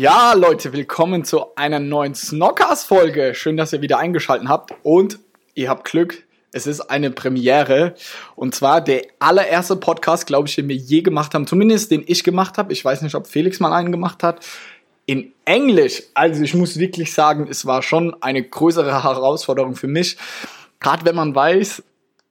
Ja, Leute, willkommen zu einer neuen Snockers-Folge. Schön, dass ihr wieder eingeschaltet habt und ihr habt Glück. Es ist eine Premiere und zwar der allererste Podcast, glaube ich, den wir je gemacht haben, zumindest den ich gemacht habe. Ich weiß nicht, ob Felix mal einen gemacht hat. In Englisch. Also ich muss wirklich sagen, es war schon eine größere Herausforderung für mich. Gerade wenn man weiß,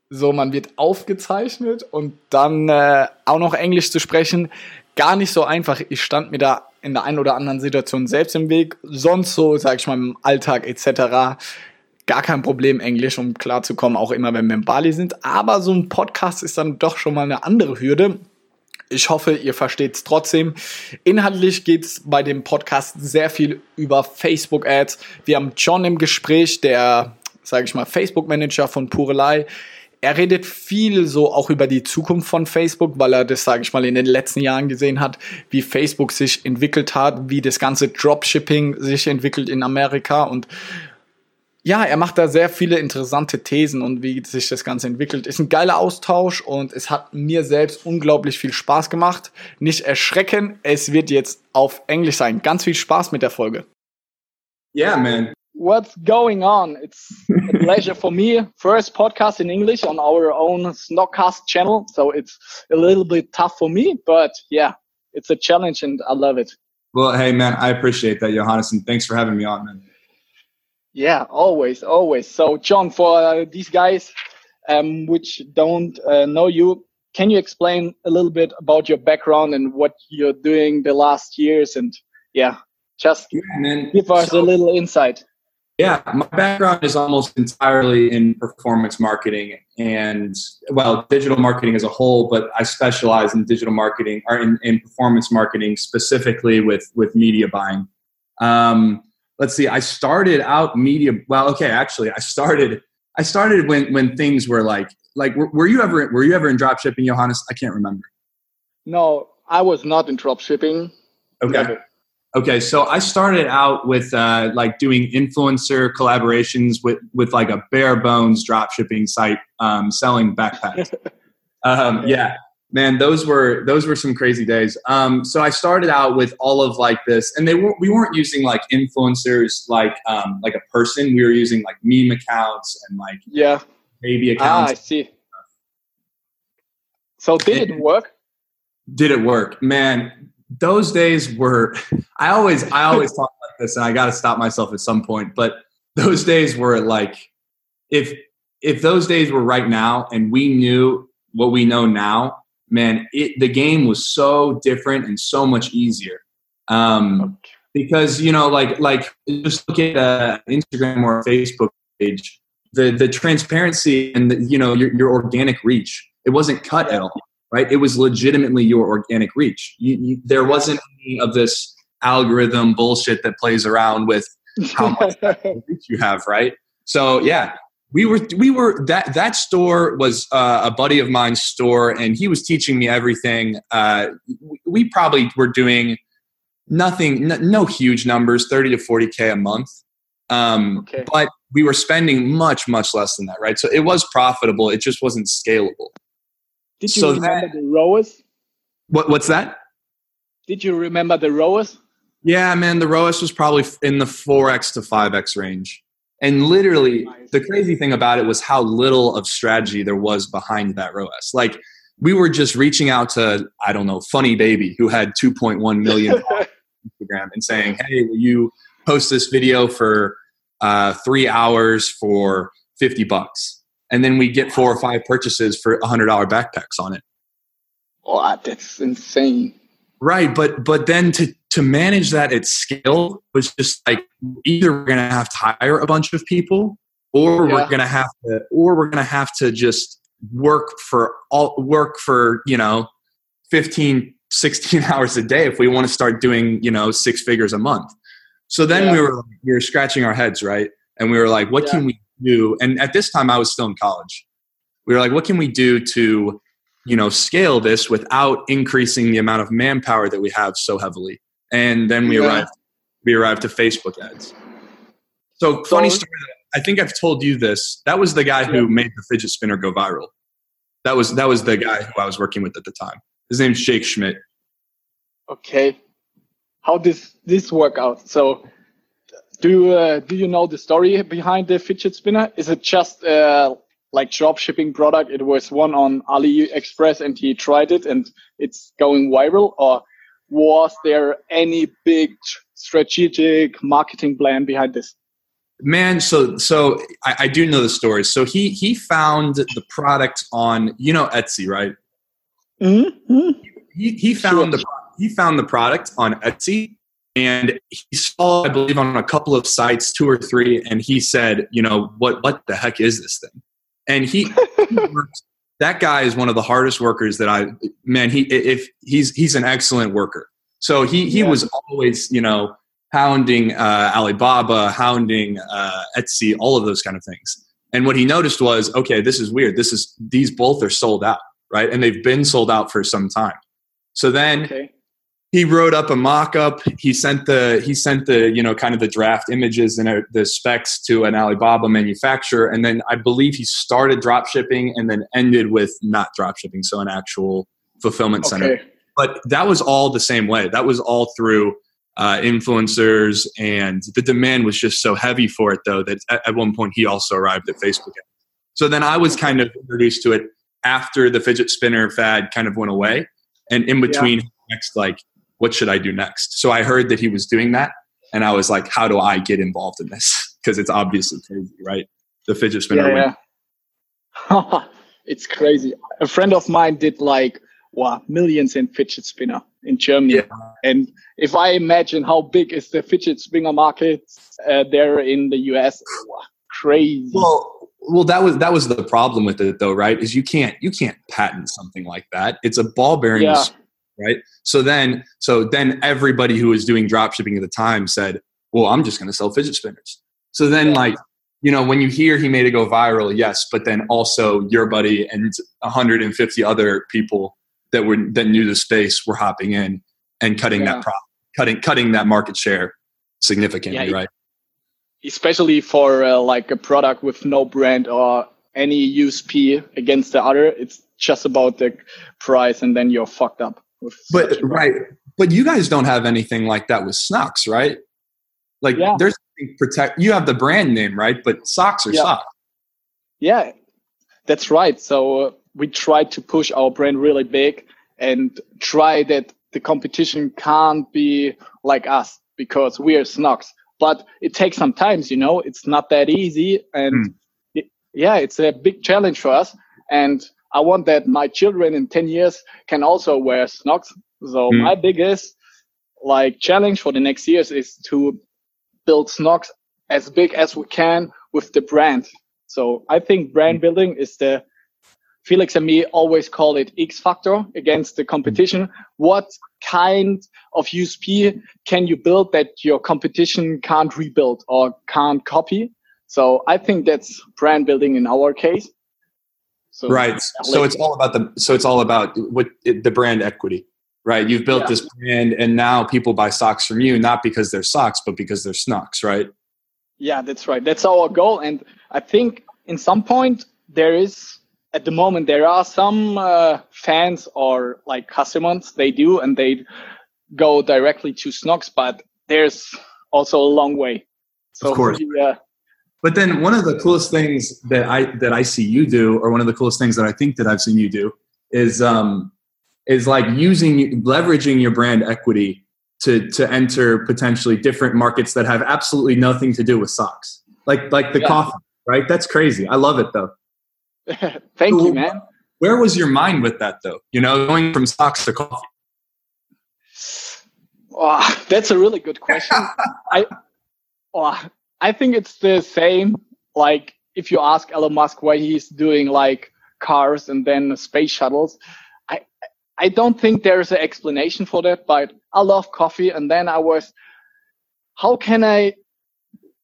so man wird aufgezeichnet und dann äh, auch noch Englisch zu sprechen, gar nicht so einfach. Ich stand mir da in der einen oder anderen Situation selbst im Weg. Sonst so, sag ich mal, im Alltag etc. Gar kein Problem, Englisch, um klarzukommen, auch immer, wenn wir in Bali sind. Aber so ein Podcast ist dann doch schon mal eine andere Hürde. Ich hoffe, ihr versteht es trotzdem. Inhaltlich geht es bei dem Podcast sehr viel über Facebook-Ads. Wir haben John im Gespräch, der, sage ich mal, Facebook-Manager von Purelei er redet viel so auch über die Zukunft von Facebook, weil er das, sage ich mal, in den letzten Jahren gesehen hat, wie Facebook sich entwickelt hat, wie das ganze Dropshipping sich entwickelt in Amerika und ja, er macht da sehr viele interessante Thesen und wie sich das Ganze entwickelt. Ist ein geiler Austausch und es hat mir selbst unglaublich viel Spaß gemacht. Nicht erschrecken, es wird jetzt auf Englisch sein. Ganz viel Spaß mit der Folge. Yeah, man. What's going on? It's a pleasure for me. First podcast in English on our own Snockcast channel. So it's a little bit tough for me, but yeah, it's a challenge and I love it. Well, hey, man, I appreciate that, Johannes, and thanks for having me on, man. Yeah, always, always. So, John, for uh, these guys um, which don't uh, know you, can you explain a little bit about your background and what you're doing the last years? And yeah, just yeah, give us so, a little insight. Yeah, my background is almost entirely in performance marketing and, well, digital marketing as a whole, but I specialize in digital marketing or in, in performance marketing specifically with, with media buying. Um, let's see, I started out media. Well, okay, actually, I started. I started when when things were like like were, were you ever were you ever in drop shipping, Johannes? I can't remember. No, I was not in drop shipping. Okay. Never. Okay, so I started out with uh, like doing influencer collaborations with with like a bare bones drop shipping site um, selling backpacks. um, yeah, man, those were those were some crazy days. Um, so I started out with all of like this, and they were we weren't using like influencers like um, like a person. We were using like meme accounts and like yeah baby accounts. Ah, I see. So did it work? Did it work, man? Those days were i always i always talk about this and i got to stop myself at some point but those days were like if if those days were right now and we knew what we know now man it, the game was so different and so much easier. Um, because you know like like just look at uh, instagram or facebook page the the transparency and the, you know your, your organic reach it wasn't cut at all right? It was legitimately your organic reach. You, you, there wasn't any of this algorithm bullshit that plays around with how much reach you have, right? So yeah, we were we were that that store was uh, a buddy of mine's store, and he was teaching me everything. Uh, we probably were doing nothing, n- no huge numbers, thirty to forty k a month. Um, okay. But we were spending much, much less than that, right? So it was profitable. It just wasn't scalable. Did you so remember that, the ROAS? What, what's that? Did you remember the ROAS? Yeah, man, the ROAS was probably in the 4x to 5x range. And literally, the crazy thing about it was how little of strategy there was behind that ROAS. Like, we were just reaching out to, I don't know, Funny Baby, who had 2.1 million Instagram, and saying, hey, will you post this video for uh, three hours for 50 bucks? And then we get four or five purchases for a hundred dollar backpacks on it. Wow, that's insane. Right, but but then to to manage that at scale was just like either we're gonna have to hire a bunch of people, or Yeah. we're gonna have to, or we're gonna have to just work for all work for you know 15 16 hours a day if we want to start doing you know six figures a month so then Yeah. we were we were scratching our heads right and we were like what Yeah. can we do. And at this time i was still in college. We were like what can we do to you know scale this without increasing the amount of manpower that we have so heavily? And then we Yeah. arrived we arrived to facebook ads. So funny story i think i've told you this. That was the guy who made the fidget spinner go viral. That was that was the guy who i was working with at the time. His name's jake schmidt. Okay. How does this work out? So, do uh, do you know the story behind the fidget spinner? Is it just uh, like drop shipping product? It was one on AliExpress, and he tried it, and it's going viral. Or was there any big strategic marketing plan behind this? Man, so so I, I do know the story. So he he found the product on you know Etsy, right? Mm-hmm. He he found the he found the product on Etsy, and he saw I believe on a couple of sites, two or three, and he said, you know what what the heck is this thing? And he, he works, that guy is one of the hardest workers that I man he if he's he's an excellent worker. So he he Yeah. was always you know hounding uh, Alibaba, hounding uh, Etsy, all of those kind of things. And what he noticed was, okay, this is weird. This is these both are sold out, right? And they've been sold out for some time. So then Okay. He wrote up a mock-up. He sent the he sent the you know kind of the draft images and uh, the specs to an Alibaba manufacturer, and then I believe he started drop shipping and then ended with not drop shipping, so an actual fulfillment center Okay. but that was all the same way. That was all through uh, influencers, and the demand was just so heavy for it, though, that at, at one point he also arrived at Facebook. So then I was kind of introduced to it after the fidget spinner fad kind of went away, and in between, next like, what should I do next? So I heard that he was doing that, and I was like, how do I get involved in this? Because it's obviously crazy, right? The fidget spinner. Yeah, yeah. it's crazy. A friend of mine did like wow, millions in fidget spinner in Germany. Yeah. And if I imagine how big is the fidget spinner market uh, there in the US, wow, crazy. Well, well, that was that was the problem with it, though, right? Is you can't you can't patent something like that. It's a ball bearing, Yeah. Right? So then, so then everybody who was doing drop shipping at the time said, "Well, I'm just going to sell fidget spinners." So then, Yeah. like, you know, when you hear he made it go viral, yes, but then also your buddy and 150 other people that were that knew the space were hopping in and cutting Yeah. that profit, cutting cutting that market share significantly, Yeah, right? especially for uh, like a product with no brand or any USP against the other. It's just about the price, and then you're fucked up. But right, but you guys don't have anything like that with Snocks, right? Like Yeah. there's protect. You have the brand name, right? But socks are Yeah. socks. Yeah, that's right. So uh, we try to push our brand really big and try that the competition can't be like us because we are Snocks. But it takes some time, you know. It's not that easy, and Hmm. it, yeah, it's a big challenge for us. And I want that my children in ten years can also wear Snocks. So Hmm. my biggest like challenge for the next years is to build Snocks as big as we can with the brand. So I think brand building is the Felix and me always call it X factor against the competition. What kind of USP can you build that your competition can't rebuild or can't copy? So I think that's brand building in our case. So Right. So it's all about the. So it's all about what it, the brand equity, right? You've built Yeah. this brand, and now people buy socks from you not because they're socks, but because they're Snocks, right? Yeah, that's right. That's our goal. And I think in some point there is at the moment there are some uh, fans or like customers they do and they go directly to Snocks, but there's also a long way. So Of course. yeah, But then one of the coolest things that I that I see you do, or one of the coolest things that I think that I've seen you do, is um, is like using leveraging your brand equity to to enter potentially different markets that have absolutely nothing to do with socks, like like the Yeah. coffee, right? That's crazy. I love it though. thank you, man. Where was your mind with that though? You know, going from socks to coffee. Oh, that's a really good question. I, oh, I think it's the same. Like if you ask Elon Musk why he's doing like cars and then space shuttles, I I don't think there's an explanation for that. But I love coffee, and then I was, how can I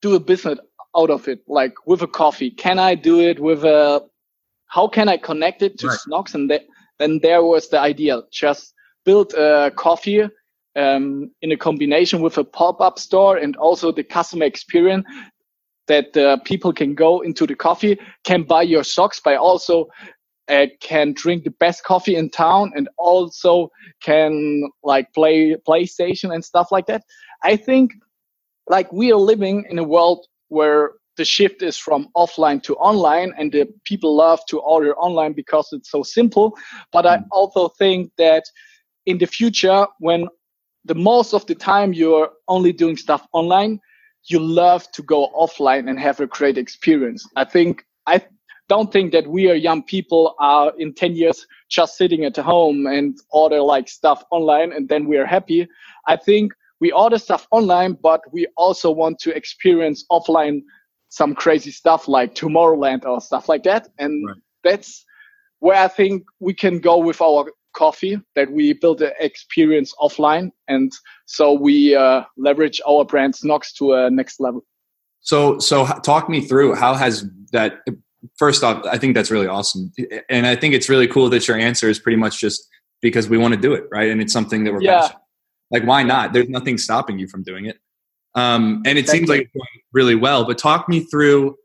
do a business out of it? Like with a coffee, can I do it with a? How can I connect it to right. Snocks? And th- then there was the idea: just build a coffee um, in a combination with a pop-up store and also the customer experience that uh, people can go into the coffee, can buy your socks, but also uh, can drink the best coffee in town, and also can like play PlayStation and stuff like that. I think like we are living in a world where the shift is from offline to online and the people love to order online because it's so simple but i mm. also think that in the future when the most of the time you're only doing stuff online, you love to go offline and have a great experience. I think I don't think that we are young people are in 10 years just sitting at home and order like stuff online and then we are happy. I think we order stuff online, but we also want to experience offline some crazy stuff like Tomorrowland or stuff like that. And right. that's where I think we can go with our coffee that we build the experience offline. And so we uh, leverage our brand Snocks to a next level. So so talk me through how has that first off i think that's really awesome. And i think it's really cool that your answer is pretty much just because we want to do it right? And it's something that we're yeah. passionate like why not? There's nothing stopping you from doing it. Um, and it Thank seems you. like it's going really well but talk me through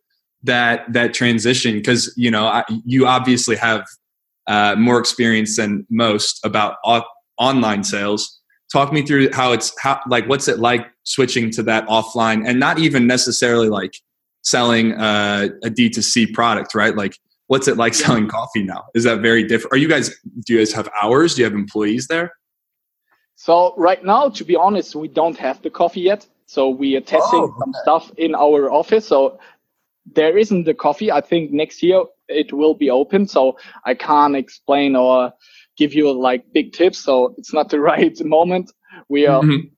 that that transition because you know I, you obviously have uh, more experience than most about o- online sales. Talk me through how it's how like what's it like switching to that offline and not even necessarily like selling uh, a D2C product, right? Like what's it like selling coffee now? Is that very different? Are you guys do you guys have hours? Do you have employees there? So right now, to be honest, we don't have the coffee yet. So we are testing oh, okay. some stuff in our office. So there isn't the coffee. I think next year it will be open. So I can't explain or give you like big tips. So it's not the right moment. We are. Mm-hmm.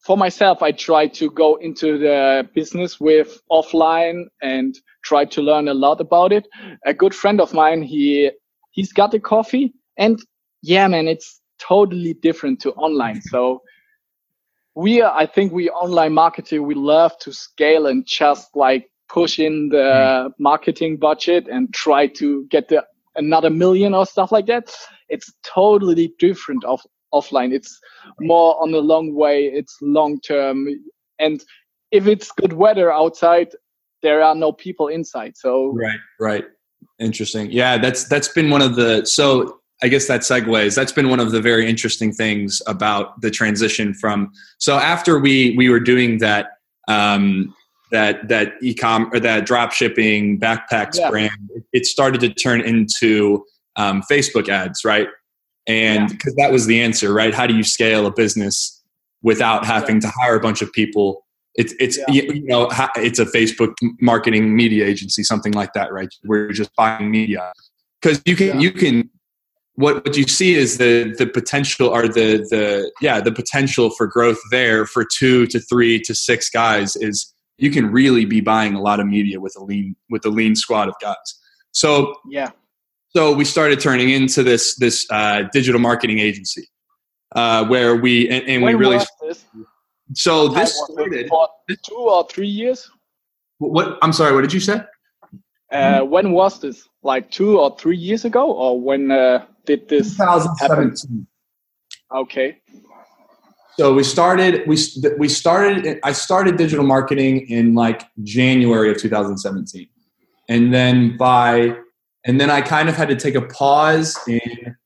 For myself, I try to go into the business with offline and try to learn a lot about it. A good friend of mine, he he's got the coffee, and yeah, man, it's totally different to online. So we are, I think we online marketing, we love to scale and just like push in the mm. marketing budget and try to get the another million or stuff like that. It's totally different of offline. It's more on the long way. It's long term, and if it's good weather outside, there are no people inside. So right, right, interesting. Yeah, that's that's been one of the so. I guess that segues. That's been one of the very interesting things about the transition from. So after we we were doing that um, that that ecom or that drop shipping backpacks yeah. brand it started to turn into um, facebook ads right? And because yeah. that was the answer right? How do you scale a business without having yeah. to hire a bunch of people? It's it's you know it's a facebook marketing media agency something like that right? We're just buying media. Because you can you can what what you see is the the potential or the the yeah the potential for growth there for two to three to six guys is you can really be buying a lot of media with a lean with a lean squad of guys. So yeah. So we started turning into this this uh, digital marketing agency uh, where we and, and we really. This? So this started two or three years. What I'm sorry. What did you say? Uh, when was this? Like two or three years ago, or when uh, did this 2017. happen? Okay. So we started we we started I started digital marketing in like January of 2017. And then by and then I kind of had to take a pause in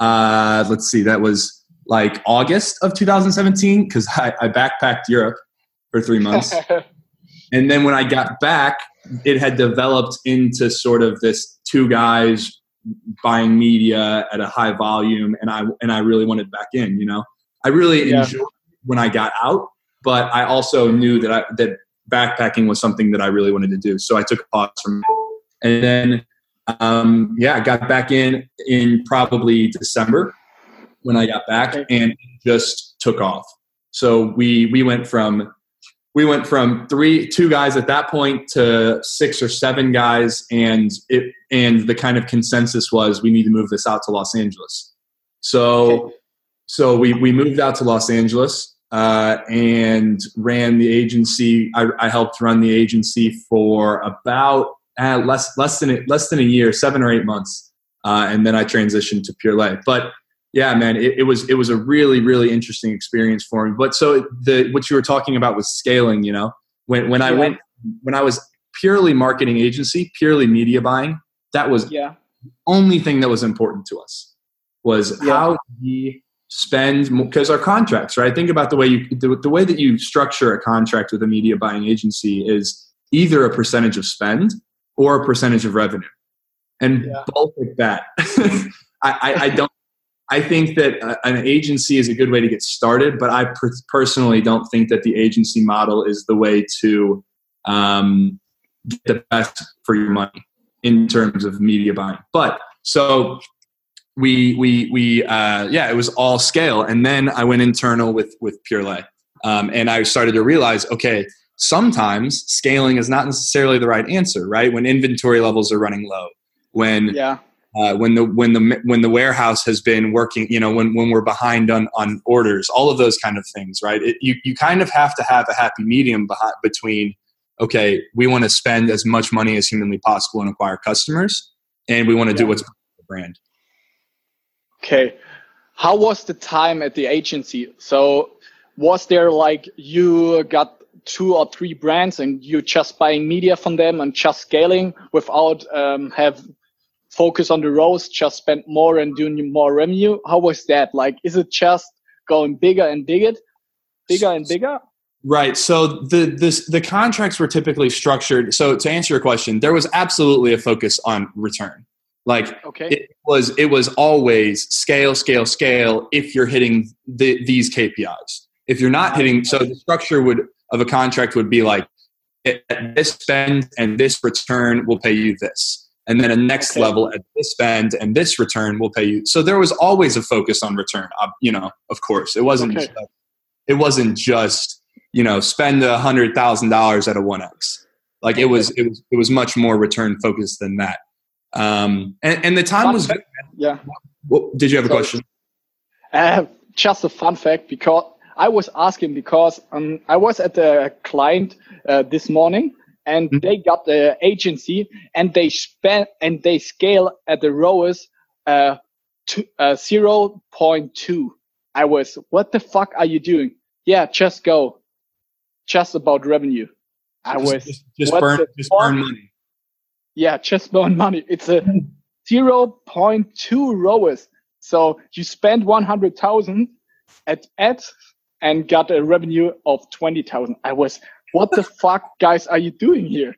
uh let's see that was like August of 2017 cuz I, I backpacked Europe for 3 months. and then when I got back it had developed into sort of this two guys buying media at a high volume and I and I really wanted back in, you know. I really yeah. enjoyed when I got out, but I also knew that I, that backpacking was something that I really wanted to do. So I took a pause from it. And then, um, yeah, I got back in in probably December when I got back and just took off. So we we went from we went from three two guys at that point to six or seven guys and it and the kind of consensus was we need to move this out to los angeles so. So we we moved out to los angeles uh, and ran the agency I, I, helped run the agency for about uh, less less than a, less than a year seven or eight months uh, and then i transitioned to Purelei but yeah, man, it, it, was it was a really really interesting experience for me. But so the what you were talking about was scaling. You know, when when I went when I was purely marketing agency, purely media buying, that was yeah. the only thing that was important to us was yeah. how we spend because our contracts right think about the way you the, the way that you structure a contract with a media buying agency is either a percentage of spend or a percentage of revenue and yeah. both of that I, I, I, don't I think that uh, an agency is a good way to get started, but I per- personally don't think that the agency model is the way to um, get the best for your money in terms of media buying. But so we we we uh, yeah, it was all scale, and then I went internal with with Purelei, um, and I started to realize, okay, sometimes scaling is not necessarily the right answer, right? When inventory levels are running low, when yeah. uh, when the when the when the warehouse has been working you know when, when we're behind on on orders all of those kind of things right? It, you you kind of have to have a happy medium behind, between okay we want to spend as much money as humanly possible and acquire customers and we want to yeah. do what's brand okay how was the time at the agency so was there like you got two or three brands and you just buying media from them and just scaling without um, have focus on the ROAS, just spend more and doing more revenue? How was that? Like, is it just going bigger and bigger, bigger and bigger? Right. So the this the contracts were typically structured. So to answer your question, there was absolutely a focus on return. Like okay. it was it was always scale, scale, scale if you're hitting the, these KPIs. If you're not hitting so the structure would of a contract would be like this spend and this return will pay you this and then a next okay. level at this spend and this return will pay you. So there was always a focus on return. You know, of course, it wasn't. Okay. Just, it wasn't just you know spend a hundred thousand dollars at a one x. Like it was, it was, it was much more return focused than that. Um, and, and the time fun was fact, Yeah. Well, did you have a question? Uh, just a fun fact because I was asking because um, I was at the client uh, this morning and mm-hmm. they got the agency and they spend and they scale at the ROAS uh, to, uh, 0.2. I was, what the fuck are you doing? Yeah, just go. Just about revenue. I just, was just, just burn just burn money. Yeah, just burn money. It's a 0.2 ROAS. So you spend 100,000 at ads and got a revenue of 20,000. I was what the fuck, guys, are you doing here?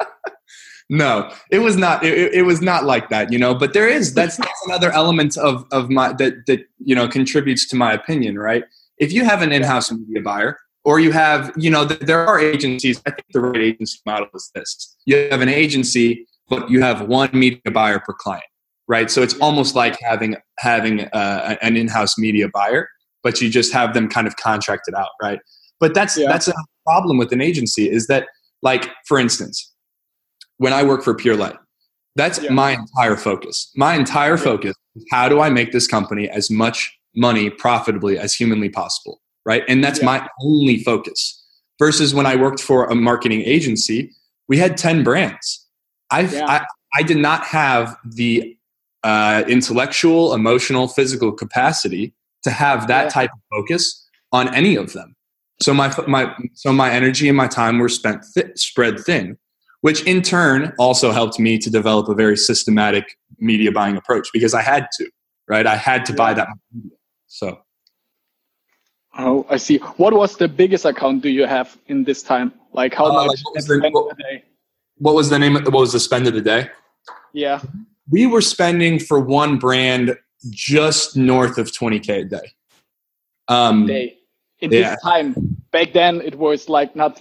no, it was not. It, it, was not like that, you know. But there is that's, that's another element of of my that that you know contributes to my opinion, right? If you have an in-house media buyer, or you have, you know, there are agencies. I think the right agency model is this: you have an agency, but you have one media buyer per client, right? So it's almost like having having uh, an in-house media buyer, but you just have them kind of contracted out, right? But that's yeah. that's a problem with an agency is that, like, for instance, when I work for Purelei that's yeah. my entire focus. My entire yeah. focus is how do I make this company as much money profitably as humanly possible, right? And that's my only focus. Versus when I worked for a marketing agency, we had 10 brands. I, I did not have the uh, intellectual, emotional, physical capacity to have that type of focus on any of them. So my my so my energy and my time were spent th- spread thin, which in turn also helped me to develop a very systematic media buying approach because I had to, right? I had to yeah. buy that media. So. Oh, I see. What was the biggest account do you have in this time? Like how uh, much like what, what, what was the name? Of, what was the spend of the day? Yeah. We were spending for one brand just north of 20k a day. Um, day in yeah. this time. Back then, it was like not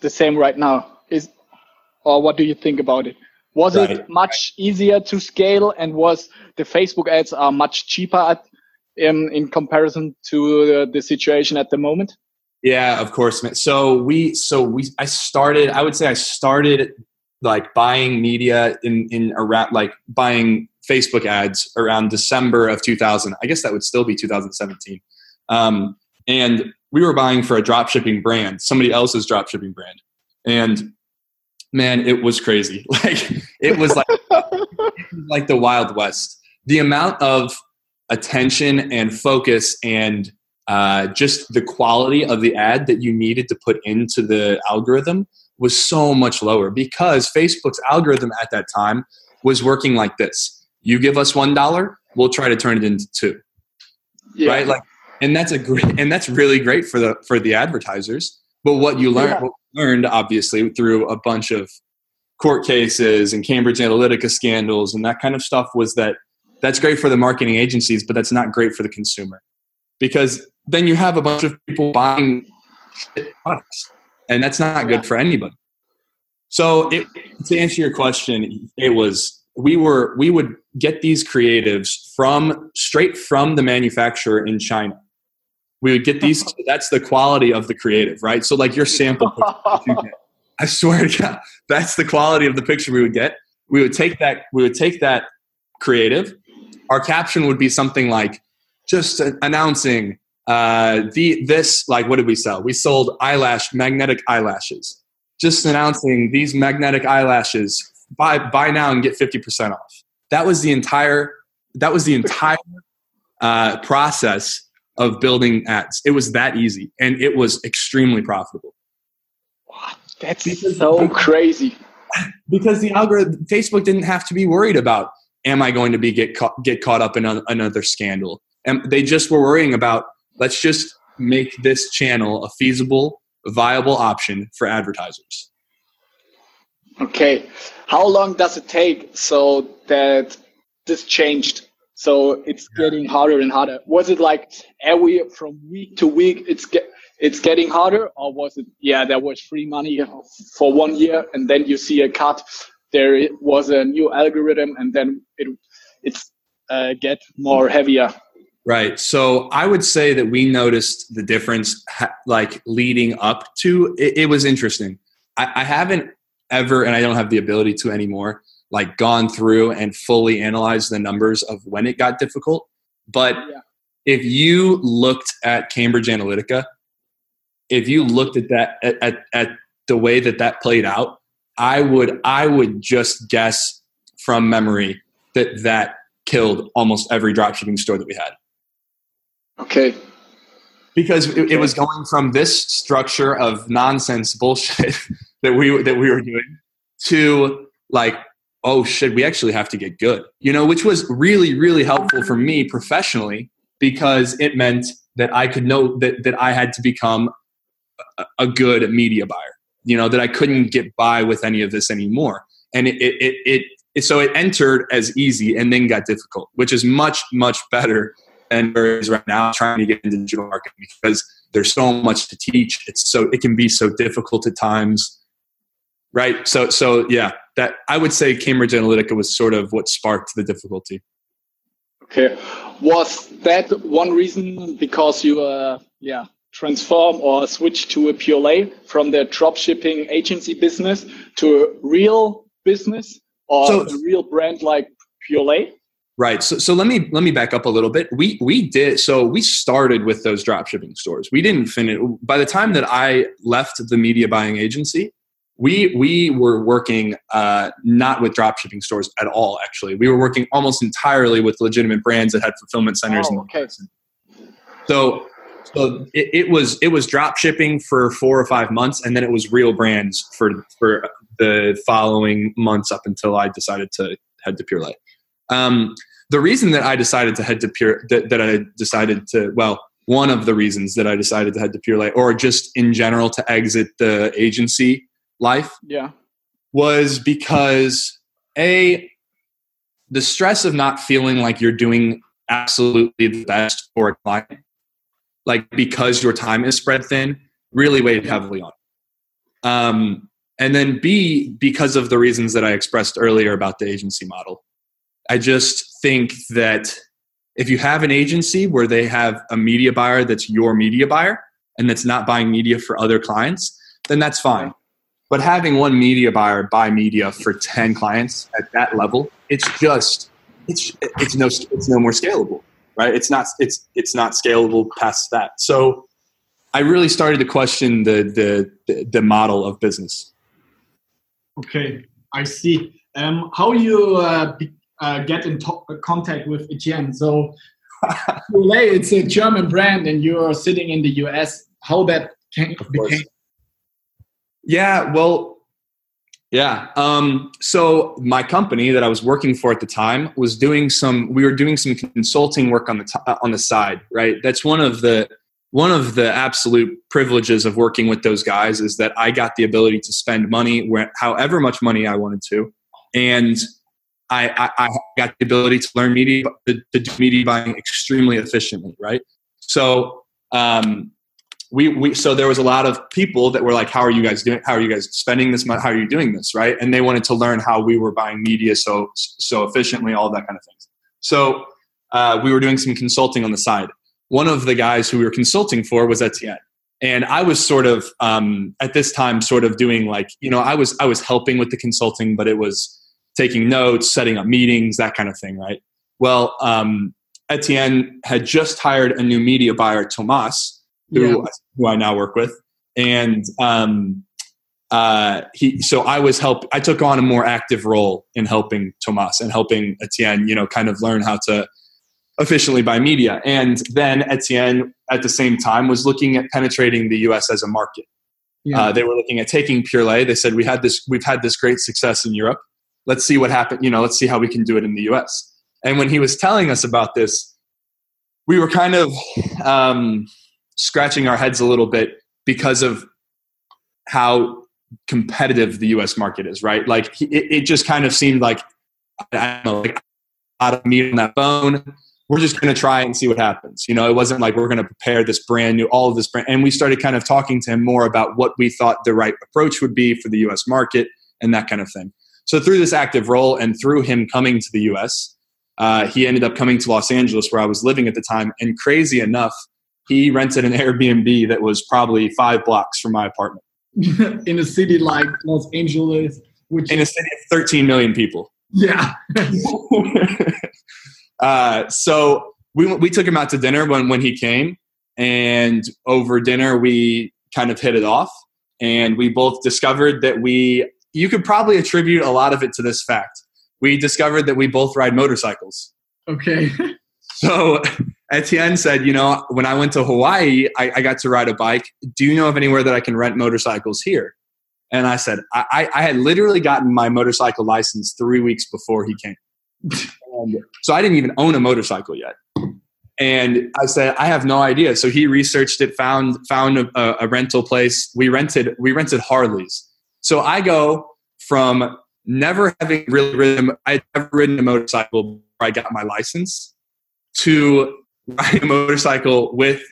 the same right now. Is or what do you think about it? Was right. it much easier to scale, and was the Facebook ads are much cheaper at in in comparison to the, the situation at the moment? Yeah, of course. Man. So we, so we, I started. I would say I started like buying media in in around like buying Facebook ads around December of 2000. I guess that would still be 2017. Um, and we were buying for a drop shipping brand, somebody else's drop shipping brand, and man, it was crazy. Like it was like like the Wild West. The amount of attention and focus and uh, just the quality of the ad that you needed to put into the algorithm was so much lower because Facebook's algorithm at that time was working like this. You give us one dollar, we'll try to turn it into two. Yeah. Right? Like and that's a great and that's really great for the for the advertisers. But what you learned yeah. learned obviously through a bunch of court cases and Cambridge Analytica scandals and that kind of stuff was that that's great for the marketing agencies, but that's not great for the consumer. Because then you have a bunch of people buying products and that's not good for anybody. So it, to answer your question, it was we were we would get these creatives from straight from the manufacturer in China. We would get these. that's the quality of the creative, right? So like your sample, I swear to God, that's the quality of the picture we would get. We would take that. We would take that creative. Our caption would be something like just announcing uh, the this like what did we sell? We sold eyelash magnetic eyelashes. Just announcing these magnetic eyelashes. Buy buy now and get fifty percent off. That was the entire. That was the entire uh, process of building ads. It was that easy, and it was extremely profitable. Wow, that's because, so crazy. Because the algorithm, Facebook didn't have to be worried about, am I going to be get caught, get caught up in another scandal? And they just were worrying about let's just make this channel a feasible, viable option for advertisers. Okay. How long does it take so that this changed? So it's getting harder and harder. Was it like every from week to week it's get it's getting harder, or was it yeah there was free money for one year and then you see a cut? There was a new algorithm and then it it's uh, get more heavier. Right. So I would say that we noticed the difference, like leading up to it, it was interesting. I, I, haven't ever, and I don't have the ability to anymore, like gone through and fully analyzed the numbers of when it got difficult. But yeah. if you looked at Cambridge Analytica, if you looked at that at, at, at the way that that played out, I would I would just guess from memory that that killed almost every dropshipping store that we had. Okay. Because it, it, was going from this structure of nonsense bullshit that we that we were doing to like, oh shit, we actually have to get good. You know, which was really really helpful for me professionally because it meant that I could know that that I had to become a, a good media buyer. You know, that I couldn't get by with any of this anymore. And it it, it, it so it entered as easy and then got difficult, which is much much better and where is right now trying to get into digital marketing because there's so much to teach. It's so it can be so difficult at times. Right. So so yeah, that I would say Cambridge Analytica was sort of what sparked the difficulty. Okay. Was that one reason because you uh yeah transform or switch to a Purelei from their drop shipping agency business to a real business or so, a real brand like Purelei? Right. So, so let me let me back up a little bit. We we did so we started with those drop shipping stores. We didn't finish by the time that I left the media buying agency. We we were working uh, not with drop shipping stores at all. Actually, we were working almost entirely with legitimate brands that had fulfillment centers. Oh, okay. So so it, it, was it was drop shipping for four or five months, and then it was real brands for for the following months up until I decided to head to Purelei. Um, the reason that I decided to head to Pure, that, that I decided to, well, one of the reasons that I decided to head to Purelei or just in general to exit the agency life, yeah, was because a the stress of not feeling like you're doing absolutely the best for a client, like because your time is spread thin, really weighed heavily on. Um, and then B, because of the reasons that I expressed earlier about the agency model. I just think that If you have an agency where they have a media buyer that's your media buyer and that's not buying media for other clients, then that's fine. But having one media buyer buy media for 10 clients at that level, it's just it's it's no it's no more scalable, right? It's not it's it's not scalable past that. So I really started to question the the the model of business. Okay, I see. Um, how you uh, be, uh, get in contact with Etienne? So, it's a German brand, and you're sitting in the US. How that came, became? Yeah, well, yeah. Um, so my company that I was working for at the time was doing some. We were doing some consulting work on the t- on the side, right? That's one of the one of the absolute privileges of working with those guys is that I got the ability to spend money where, however much money I wanted to, and I, I, I got the ability to learn media to, to, do media buying extremely efficiently, right? So um, we, we so there was a lot of people that were like, "How are you guys doing? How are you guys spending this money? How are you doing this?" Right? And they wanted to learn how we were buying media so so efficiently, all that kind of things. So uh, we were doing some consulting on the side one of the guys who we were consulting for was Etienne. And I was sort of um, at this time sort of doing like, you know, I was I was helping with the consulting, but it was taking notes, setting up meetings, that kind of thing, right? Well, um, Etienne had just hired a new media buyer, Tomas, who, yeah. who I now work with. And um, uh, he, so I was help. I took on a more active role in helping Tomas and helping Etienne, you know, kind of learn how to efficiently buy media. And then Etienne, at the same time, was looking at penetrating the U.S. as a market. Yeah. Uh, they were looking at taking Purelei. They said we had this, we've had this great success in Europe. Let's see what happened. You know, let's see how we can do it in the U.S. And when he was telling us about this, we were kind of um, scratching our heads a little bit because of how competitive the U.S. market is. Right? Like it, it just kind of seemed like I don't know, like a lot of meat on that bone we're just going to try and see what happens. You know, it wasn't like we're going to prepare this brand new, all of this brand. And we started kind of talking to him more about what we thought the right approach would be for the US market and that kind of thing. So through this active role and through him coming to the US, uh, he ended up coming to Los Angeles where I was living at the time. And crazy enough, he rented an Airbnb that was probably five blocks from my apartment. in a city like Los Angeles, which in a city of 13 million people. Yeah. Uh, so we we took him out to dinner when when he came, and over dinner we kind of hit it off, and we both discovered that we you could probably attribute a lot of it to this fact. We discovered that we both ride motorcycles. Okay. so Etienne said, you know, when I went to Hawaii, I, I, got to ride a bike. Do you know of anywhere that I can rent motorcycles here? And I said, I, I had literally gotten my motorcycle license three weeks before he came. So I didn't even own a motorcycle yet. And I said, I have no idea. So he researched it, found found a, a rental place. We rented we rented Harleys. So I go from never having really ridden I'd never ridden a motorcycle before I got my license to riding a motorcycle with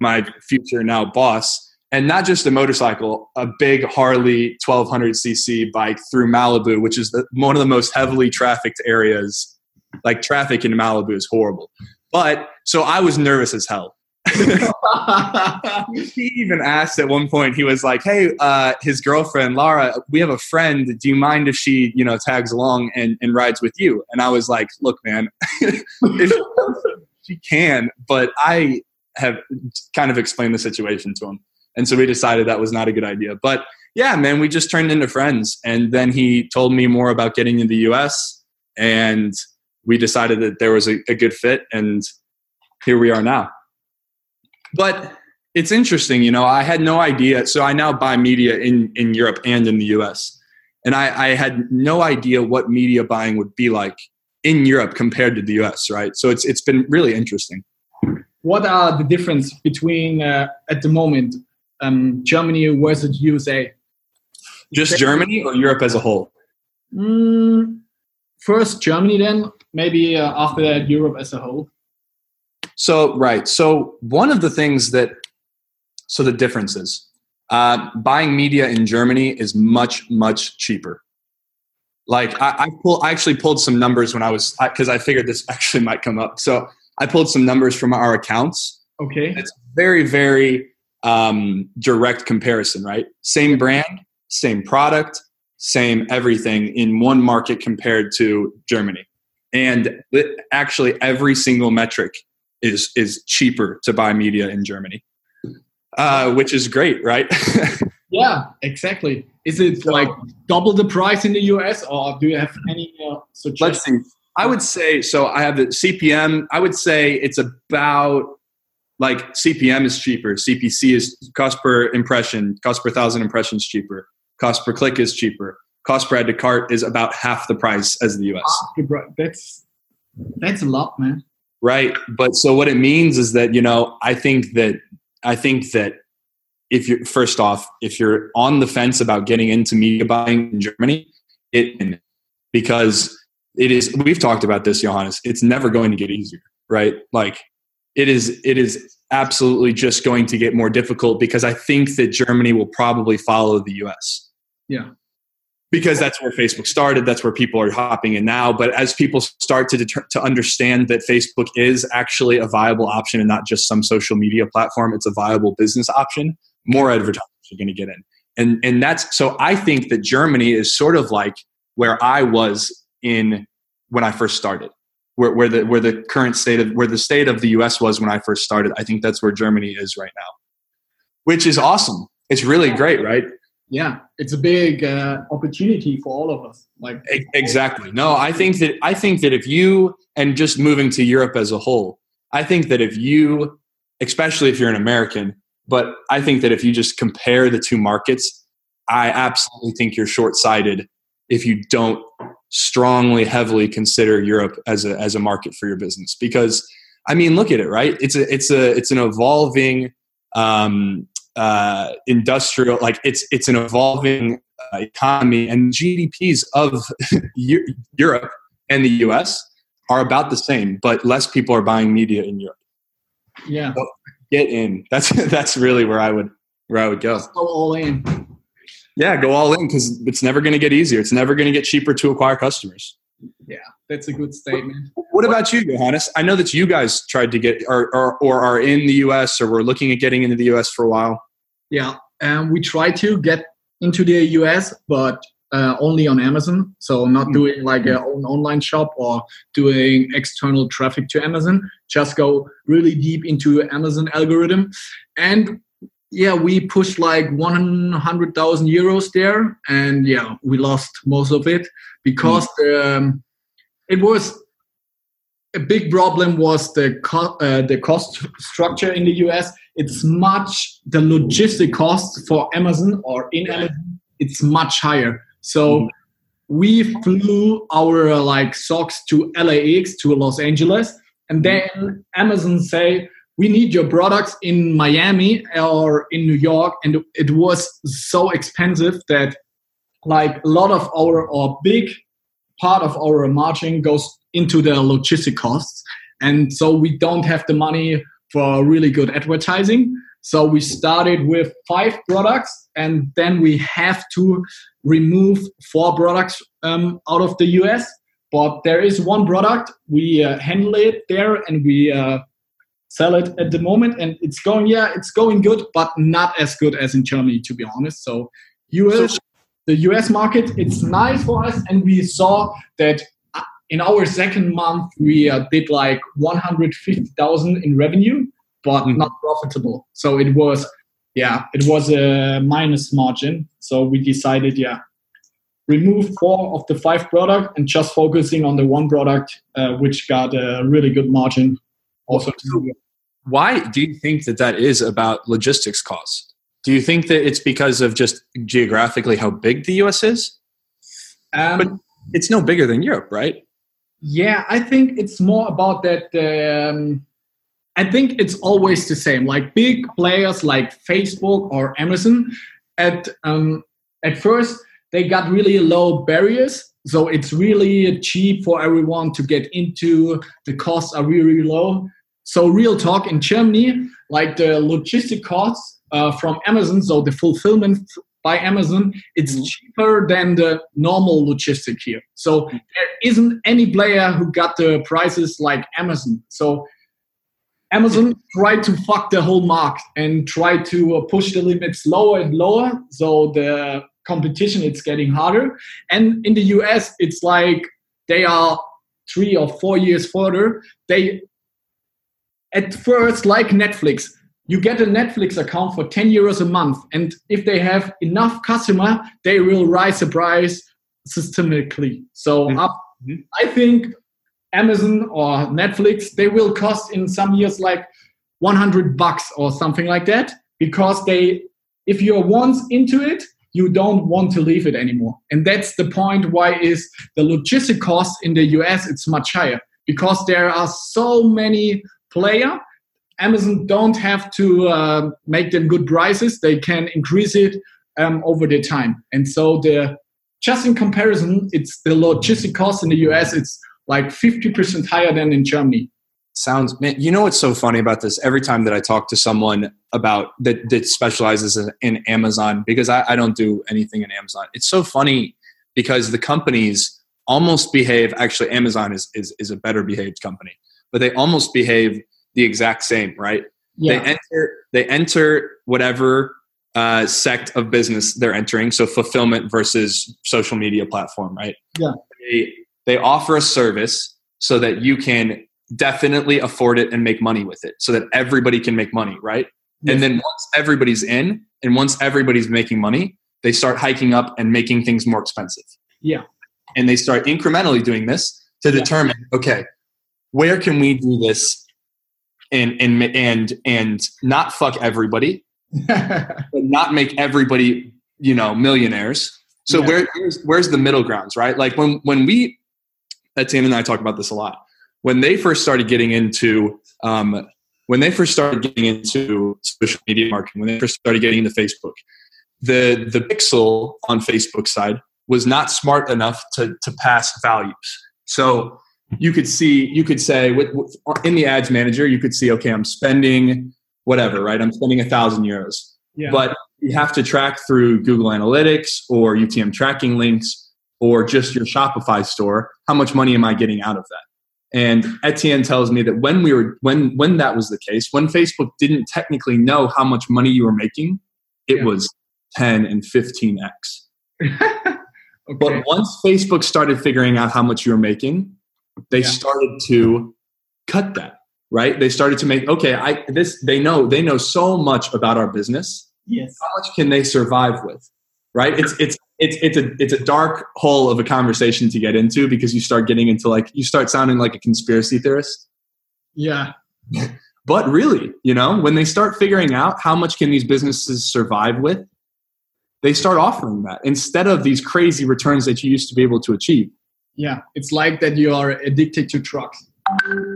my future now boss and not just a motorcycle, a big Harley 1200cc bike through Malibu, which is the, one of the most heavily trafficked areas. Like traffic in Malibu is horrible. But so I was nervous as hell. he even asked at one point, he was like, Hey, uh, his girlfriend, Laura, we have a friend. Do you mind if she, you know, tags along and, and rides with you? And I was like, Look, man, she can, but I have kind of explained the situation to him. And so we decided that was not a good idea. But yeah, man, we just turned into friends. And then he told me more about getting in the US. And we decided that there was a, a good fit. And here we are now. But it's interesting, you know, I had no idea. So I now buy media in, in Europe and in the US. And I, I had no idea what media buying would be like in Europe compared to the US, right? So it's, it's been really interesting. What are the difference between, uh, at the moment, um, Germany versus USA? Just Germany or Europe as a whole? Mm, first Germany, then maybe uh, after that Europe as a whole. So right. So one of the things that so the differences uh, buying media in Germany is much much cheaper. Like I, I pull, I actually pulled some numbers when I was because I, I figured this actually might come up. So I pulled some numbers from our accounts. Okay. It's very, very um, direct comparison, right? Same brand, same product, same everything in one market compared to Germany. And actually, every single metric is is cheaper to buy media in Germany, uh, which is great, right? yeah, exactly. Is it so, like double the price in the US, or do you have any uh, suggestions? Let's see. I would say so. I have the CPM. I would say it's about like CPM is cheaper. CPC is cost per impression, cost per thousand impressions cheaper. Cost per click is cheaper. Cost per add to cart is about half the price as the US. That's that's a lot, man. Right, but so what it means is that you know I think that I think that if you're first off, if you're on the fence about getting into media buying in Germany, it because it is we've talked about this, Johannes. It's never going to get easier, right? Like it is it is absolutely just going to get more difficult because I think that Germany will probably follow the US. Yeah. Because that's where Facebook started, that's where people are hopping in now. But as people start to deter- to understand that Facebook is actually a viable option and not just some social media platform, it's a viable business option more advertisers are going to get in. And, and that's so I think that Germany is sort of like where I was in when I first started, where, where the where the current state of where the state of the US was when I first started. I think that's where Germany is right now, which is awesome. It's really great, right? Yeah, it's a big uh, opportunity for all of us. Like exactly. No, I think that I think that if you and just moving to Europe as a whole, I think that if you, especially if you're an American, but I think that if you just compare the two markets, I absolutely think you're short sighted if you don't strongly, heavily consider Europe as a, as a market for your business. Because, I mean, look at it, right? It's, a, it's, a, it's an evolving um, uh, industrial, like it's, it's an evolving uh, economy, and GDPs of Europe and the US are about the same, but less people are buying media in Europe. Yeah. So get in. That's that's really where I would where I would go. Go all in. Yeah, go all in because it's never going to get easier. It's never going to get cheaper to acquire customers. Yeah, that's a good statement. What about you, Johannes? I know that you guys tried to get or, or, or are in the US or we're looking at getting into the US for a while. Yeah, um, we tried to get into the US, but uh, only on Amazon. So not mm-hmm. doing like an online shop or doing external traffic to Amazon. Just go really deep into Amazon algorithm. And yeah, we pushed like 100,000 euros there. And yeah, we lost most of it because mm. um, it was a big problem was the co- uh, the cost structure in the US. It's much the logistic cost for Amazon or in Amazon. It's much higher. So mm. we flew our uh, like socks to LAX to Los Angeles, and mm-hmm. then Amazon say we need your products in Miami or in New York, and it was so expensive that like a lot of our or big part of our margin goes into the logistic costs, and so we don't have the money for really good advertising. So we started with five products, and then we have to remove four products um, out of the US. But there is one product we uh, handle it there, and we uh, sell it at the moment, and it's going. Yeah, it's going good, but not as good as in Germany, to be honest. So US, the US market, it's nice for us, and we saw that uh, in our second month we uh, did like 150,000 in revenue but mm-hmm. not profitable. So it was, yeah, it was a minus margin. So we decided, yeah, remove four of the five product and just focusing on the one product, uh, which got a really good margin. Also, why do you think that that is about logistics costs? Do you think that it's because of just geographically how big the US is? Um, but it's no bigger than Europe, right? Yeah, I think it's more about that. Um, I think it's always the same. Like big players like Facebook or Amazon, at um, at first they got really low barriers, so it's really cheap for everyone to get into. The costs are really, really low. So real talk in Germany, like the logistic costs uh, from Amazon, so the fulfillment by Amazon, it's mm-hmm. cheaper than the normal logistic here. So there isn't any player who got the prices like Amazon. So Amazon tried to fuck the whole market and try to uh, push the limits lower and lower. So the competition it's getting harder. And in the US, it's like they are three or four years further. They at first like Netflix. You get a Netflix account for 10 euros a month, and if they have enough customer, they will rise the price systemically. So mm-hmm. up, I think Amazon or Netflix, they will cost in some years like 100 bucks or something like that because they, if you're once into it, you don't want to leave it anymore. And that's the point why is the logistic cost in the US it's much higher because there are so many player. Amazon don't have to uh, make them good prices; they can increase it um, over the time. And so the just in comparison, it's the logistic cost in the US. It's like 50% higher than in Germany. Sounds, man, you know what's so funny about this? Every time that I talk to someone about that, that specializes in Amazon, because I, I don't do anything in Amazon, it's so funny because the companies almost behave, actually, Amazon is, is, is a better behaved company, but they almost behave the exact same, right? Yeah. They enter, they enter whatever uh, sect of business they're entering. So fulfillment versus social media platform, right? Yeah. They, they offer a service so that you can definitely afford it and make money with it so that everybody can make money, right? Yes. And then once everybody's in and once everybody's making money, they start hiking up and making things more expensive. Yeah. And they start incrementally doing this to determine, yeah. okay, where can we do this and and and and not fuck everybody, but not make everybody, you know, millionaires. So yeah. where, where's where's the middle grounds, right? Like when when we Etienne and I talk about this a lot. When they first started getting into um, when they first started getting into social media marketing, when they first started getting into Facebook, the the pixel on Facebook side was not smart enough to to pass values. So you could see you could say with, with, in the ads manager you could see okay I'm spending whatever right I'm spending a thousand euros, yeah. but you have to track through Google Analytics or UTM tracking links or just your Shopify store, how much money am I getting out of that? And Etienne tells me that when we were when when that was the case, when Facebook didn't technically know how much money you were making, it yeah. was 10 and 15x. okay. But once Facebook started figuring out how much you were making, they yeah. started to cut that, right? They started to make okay, I this they know they know so much about our business. Yes. How much can they survive with? Right? It's it's it's it's a it's a dark hole of a conversation to get into because you start getting into like you start sounding like a conspiracy theorist. Yeah. but really, you know, when they start figuring out how much can these businesses survive with, they start offering that instead of these crazy returns that you used to be able to achieve. Yeah, it's like that you are addicted to trucks.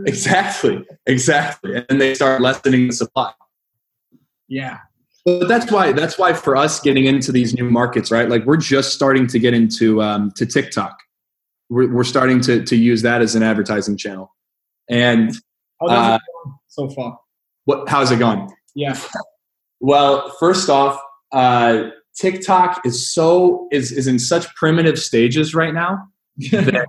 Exactly, exactly, and they start lessening the supply. Yeah, but that's why that's why for us getting into these new markets, right? Like we're just starting to get into um, to TikTok. We're, we're starting to to use that as an advertising channel. And uh, so far? What? How's it going? Yeah. Well, first off, uh, TikTok is so is is in such primitive stages right now that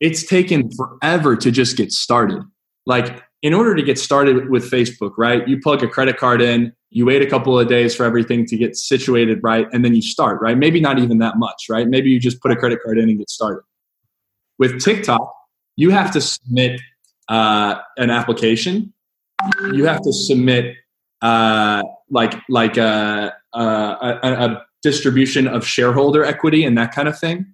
it's taken forever to just get started. Like in order to get started with Facebook, right? You plug a credit card in, you wait a couple of days for everything to get situated right, and then you start, right? Maybe not even that much, right? Maybe you just put a credit card in and get started. With TikTok, you have to submit uh, an application. You have to submit uh, like like a, a, a, a distribution of shareholder equity and that kind of thing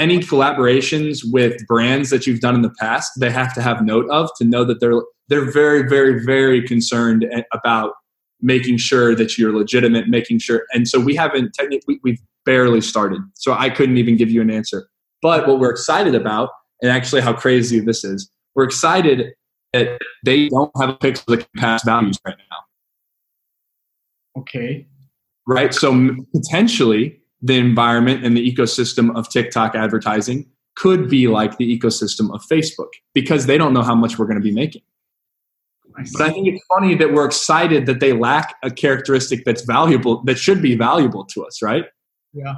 any collaborations with brands that you've done in the past they have to have note of to know that they're they're very very very concerned about making sure that you're legitimate making sure and so we haven't technically we've barely started so i couldn't even give you an answer. But what we're excited about and actually how crazy this is we're excited that they don't have a pixel that can pass values right now. Okay. Right? So potentially the environment and the ecosystem of TikTok advertising could be like the ecosystem of Facebook because they don't know how much we're going to be making. But I think it's funny that we're excited that they lack a characteristic that's valuable, that should be valuable to us, right? Yeah.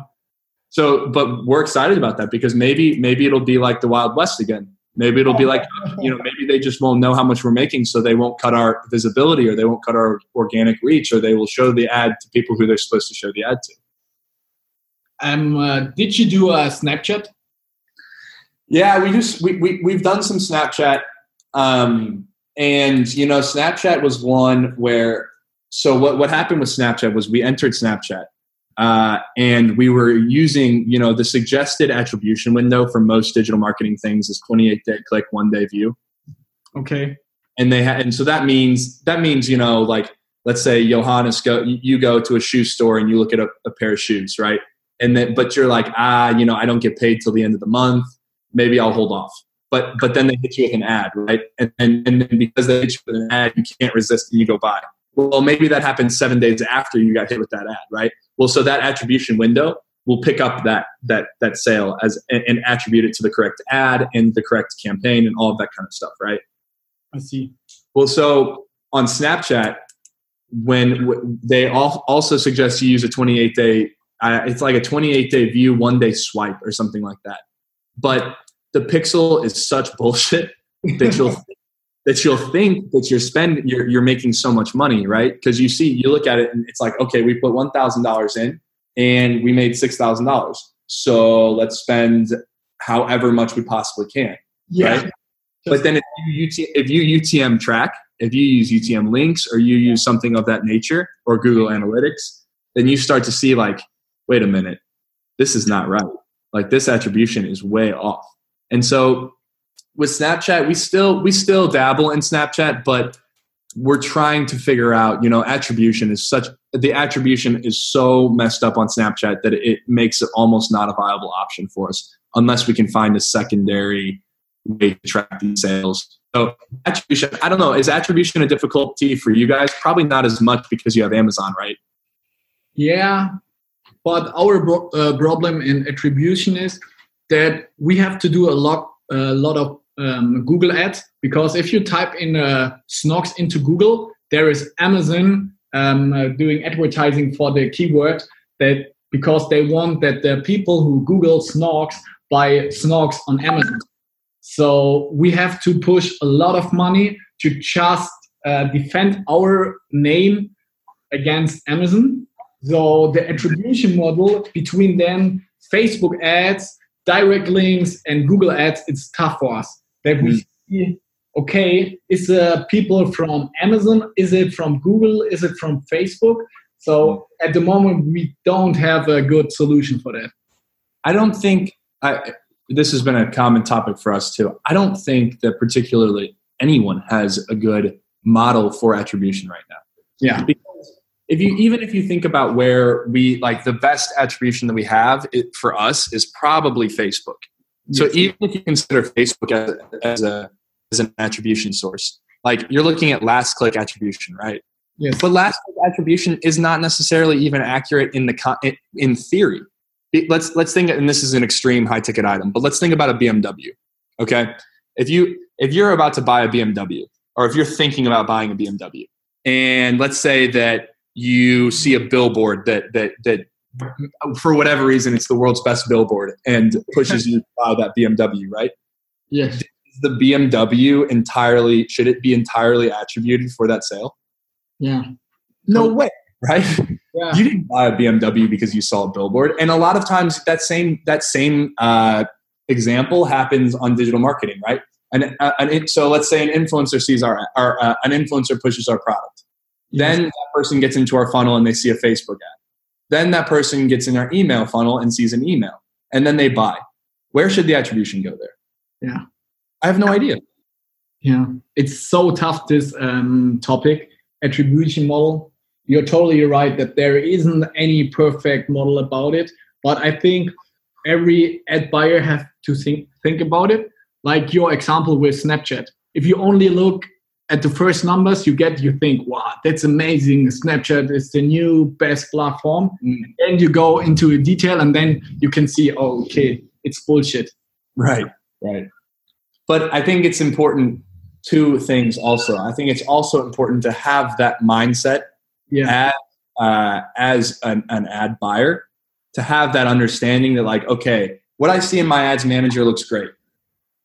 So, but we're excited about that because maybe, maybe it'll be like the Wild West again. Maybe it'll be like, you know, maybe they just won't know how much we're making, so they won't cut our visibility or they won't cut our organic reach or they will show the ad to people who they're supposed to show the ad to. Um, uh, did you do a Snapchat? Yeah, we just we, we we've done some Snapchat, um, and you know, Snapchat was one where. So what what happened with Snapchat was we entered Snapchat, uh, and we were using you know the suggested attribution window for most digital marketing things is 28 day click, one day view. Okay. And they had, and so that means that means you know like let's say Johannes go you go to a shoe store and you look at a, a pair of shoes, right? And then but you're like ah you know I don't get paid till the end of the month maybe I'll hold off. But but then they hit you with an ad, right? And and, and then because they hit you with an ad, you can't resist and you go buy. Well, maybe that happened seven days after you got hit with that ad, right? Well, so that attribution window will pick up that that that sale as and, and attribute it to the correct ad and the correct campaign and all of that kind of stuff, right? I see. Well, so on Snapchat, when w- they al- also suggest you use a 28 day, uh, it's like a 28 day view, one day swipe or something like that but the pixel is such bullshit that you'll that you'll think that you're spending you're, you're making so much money right because you see you look at it and it's like okay we put $1000 in and we made $6000 so let's spend however much we possibly can Yeah. right but then if you, UT, if you UTM track, if you use UTM links or you use something of that nature or Google Analytics, then you start to see like, wait a minute, this is not right. Like this attribution is way off. And so with Snapchat, we still we still dabble in Snapchat, but we're trying to figure out, you know, attribution is such the attribution is so messed up on Snapchat that it makes it almost not a viable option for us unless we can find a secondary way to track these sales. So attribution, I don't know, is attribution a difficulty for you guys? Probably not as much because you have Amazon, right? Yeah, but our uh, problem in attribution is that we have to do a lot, a lot of um, Google ads because if you type in uh, into Google, there is Amazon um, uh, doing advertising for the keyword that because they want that the people who Google Snocks buy Snocks on Amazon. So we have to push a lot of money to just uh, defend our name against Amazon. So the attribution model between them, Facebook ads, direct links, and Google ads, it's tough for us. That we see, okay, is uh, people from Amazon? Is it from Google? Is it from Facebook? So at the moment, we don't have a good solution for that. I don't think I, this has been a common topic for us too. I don't think that particularly anyone has a good model for attribution right now. Yeah. Because if you even if you think about where we like the best attribution that we have it, for us is probably Facebook. So Yes. even if you consider Facebook as, as a as an attribution source, like you're looking at last click attribution, right? Yes. But last click attribution is not necessarily even accurate in the con- in- in theory. Let's let's think, and this is an extreme high ticket item, but let's think about a BMW. Okay, if you if you're about to buy a BMW, or if you're thinking about buying a BMW, and let's say that you see a billboard that that that for whatever reason it's the world's best billboard and pushes you to buy that BMW, right? Yes. Is the BMW entirely should it be entirely attributed for that sale? Yeah. No way, right? Yeah. you didn't buy a BMW because you saw a billboard, and a lot of times that same that same uh, example happens on digital marketing, right? And uh, an, an, so let's say an influencer sees our, our uh, an influencer pushes our product, then that person gets into our funnel and they see a Facebook ad. Then that person gets in our email funnel and sees an email, and then they buy. Where should the attribution go there? Yeah. I have no idea. Yeah, it's so tough this um, topic attribution model. You're totally right that there isn't any perfect model about it, but I think every ad buyer has to think think about it. Like your example with Snapchat, if you only look at the first numbers you get, you think, "Wow, that's amazing! Snapchat is the new best platform." Mm. Then you go into a detail, and then you can see, "Oh, okay, it's bullshit." Right, right. But I think it's important two things also. I think it's also important to have that mindset Yeah, as, uh, as an, an ad buyer to have that understanding that like, okay, what I see in my ads manager looks great,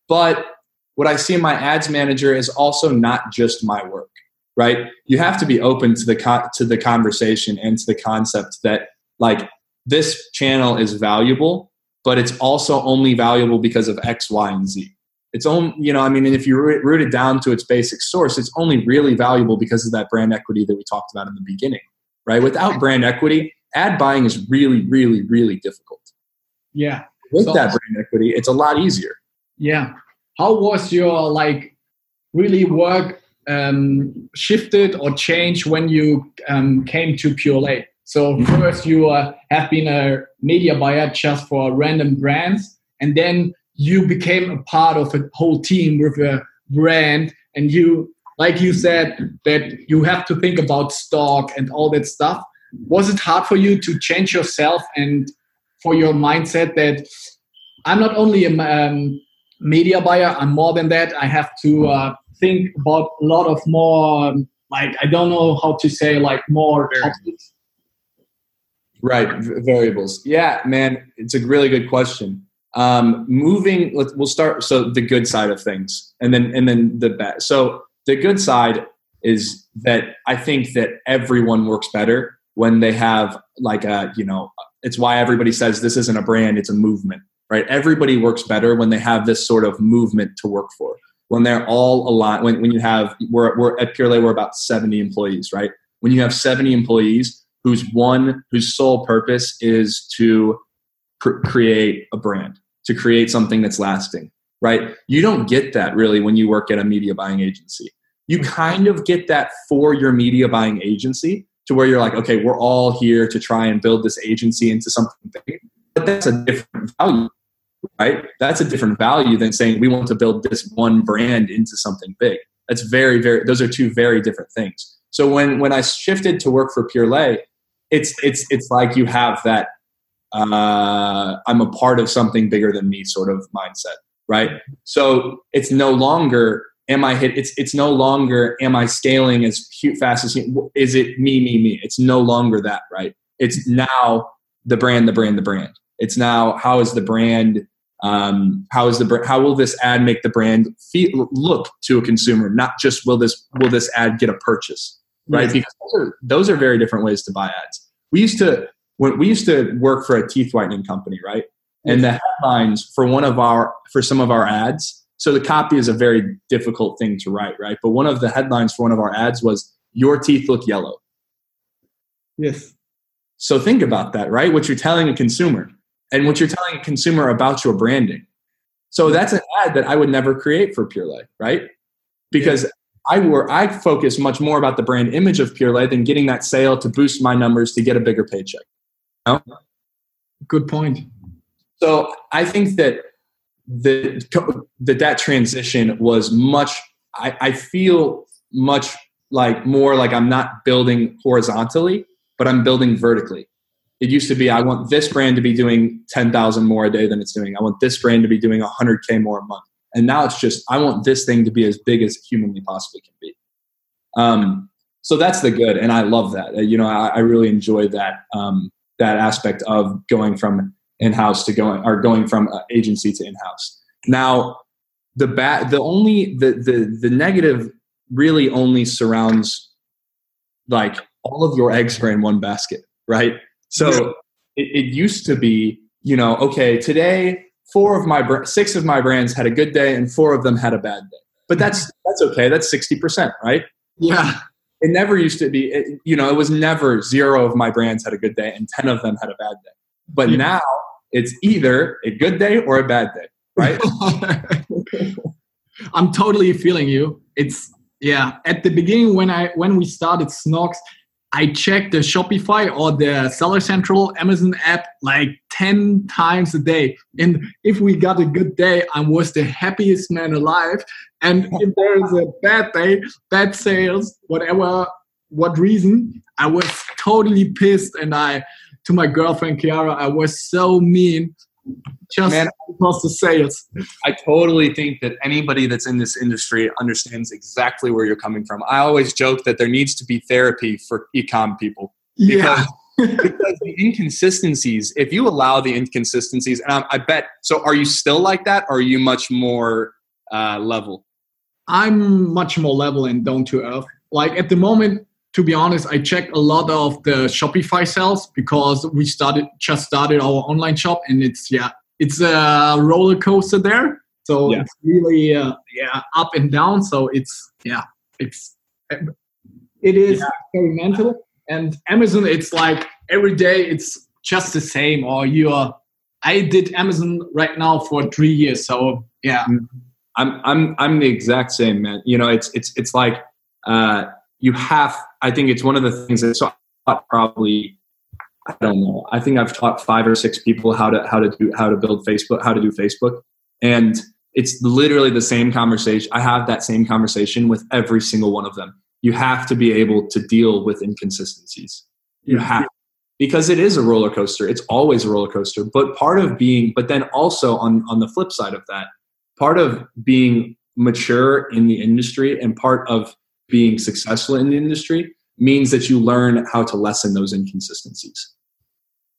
but what I see in my ads manager is also not just my work, right? You have to be open to the co- to the conversation and to the concept that like this channel is valuable, but it's also only valuable because of X, Y, and Z. It's only, you know, I mean, and if you root it down to its basic source, it's only really valuable because of that brand equity that we talked about in the beginning, right? Without brand equity, ad buying is really, really, really difficult. Yeah. With so, that brand equity, it's a lot easier. Yeah. How was your like really work um, shifted or changed when you um, came to Purelei? So first you uh, have been a media buyer just for random brands, and then you became a part of a whole team with a brand, and you, like you said, that you have to think about stock and all that stuff. Was it hard for you to change yourself and for your mindset that I'm not only a um, media buyer, I'm more than that. I have to uh, think about a lot of more, um, like I don't know how to say, like more topics Right, v- variables. Yeah, man, it's a really good question. Um, moving, let's, we'll start. So the good side of things, and then and then the bad. So the good side is that I think that everyone works better when they have like a you know. It's why everybody says this isn't a brand; it's a movement, right? Everybody works better when they have this sort of movement to work for. When they're all aligned. When when you have we're we're at Purelei, we're about seventy employees, right? When you have seventy employees whose one whose sole purpose is to pr- create a brand to create something that's lasting right you don't get that really when you work at a media buying agency you kind of get that for your media buying agency to where you're like okay we're all here to try and build this agency into something big but that's a different value right that's a different value than saying we want to build this one brand into something big that's very very those are two very different things so when when i shifted to work for Purelei it's it's it's like you have that uh, I'm a part of something bigger than me sort of mindset, right? So it's no longer am I hit. It's it's no longer am I scaling as fast as is it me me me. It's no longer that, right? It's now the brand, the brand, the brand. It's now how is the brand. Um, how is the how will this ad make the brand feel, look to a consumer? Not just will this will this ad get a purchase, right? Yes. Because those are, those are very different ways to buy ads. We used to when we used to work for a teeth whitening company, right? And the headlines for one of our for some of our ads. So the copy is a very difficult thing to write, right? But one of the headlines for one of our ads was "Your teeth look yellow." Yes. So think about that, right? What you're telling a consumer and what you're telling a consumer about your branding. So that's an ad that I would never create for Purelei, right? Because I were I focus much more about the brand image of Purelei than getting that sale to boost my numbers to get a bigger paycheck. You know? Good point. So I think that the that that transition was much. I, I feel much like more like I'm not building horizontally, but I'm building vertically. It used to be I want this brand to be doing ten thousand more a day than it's doing. I want this brand to be doing hundred k more a month. And now it's just, I want this thing to be as big as humanly possibly can be. Um, so that's the good. And I love that. Uh, you know, I, I, really enjoy that, um, that aspect of going from in-house to going, or going from uh, agency to in-house. Now, the bad, the only, the, the, the negative really only surrounds like all of your eggs are in one basket, right? So it, it used to be, you know, okay, today four of my six of my brands had a good day and four of them had a bad day. But that's mm-hmm. that's okay. That's 60% right? Yeah. It never used to be it, you know it was never zero of my brands had a good day and 10 of them had a bad day. But yeah. now it's either a good day or a bad day right? I'm totally feeling you. It's yeah at the beginning when i when we started Snocks I check the Shopify or the Seller Central Amazon app like 10 times a day. And if we got a good day, I was the happiest man alive. And if there is a bad day, bad sales, whatever, what reason, I was totally pissed. And I, to my girlfriend Kiara, I was so mean just Man, across the sales. I totally think that anybody that's in this industry understands exactly where you're coming from. I always joke that there needs to be therapy for ecom people. Because, yeah. because the inconsistencies, if you allow the inconsistencies, and I, I bet, so are you still like that? Or are you much more uh, level? I'm much more level and down to earth. Like at the moment, to be honest, I checked a lot of the Shopify sales because we started just started our online shop, and it's yeah, it's a roller coaster there. So yeah. it's really uh, yeah up and down. So it's yeah, it's it is yeah. experimental. And Amazon, it's like every day it's just the same. Or you are, I did Amazon right now for three years. So yeah, mm-hmm. I'm I'm I'm the exact same man. You know, it's it's it's like uh, you have. I think it's one of the things that so probably I don't know. I think I've taught five or six people how to how to do how to build Facebook, how to do Facebook, and it's literally the same conversation. I have that same conversation with every single one of them. You have to be able to deal with inconsistencies. You have because it is a roller coaster. It's always a roller coaster. But part of being, but then also on on the flip side of that, part of being mature in the industry and part of being successful in the industry means that you learn how to lessen those inconsistencies.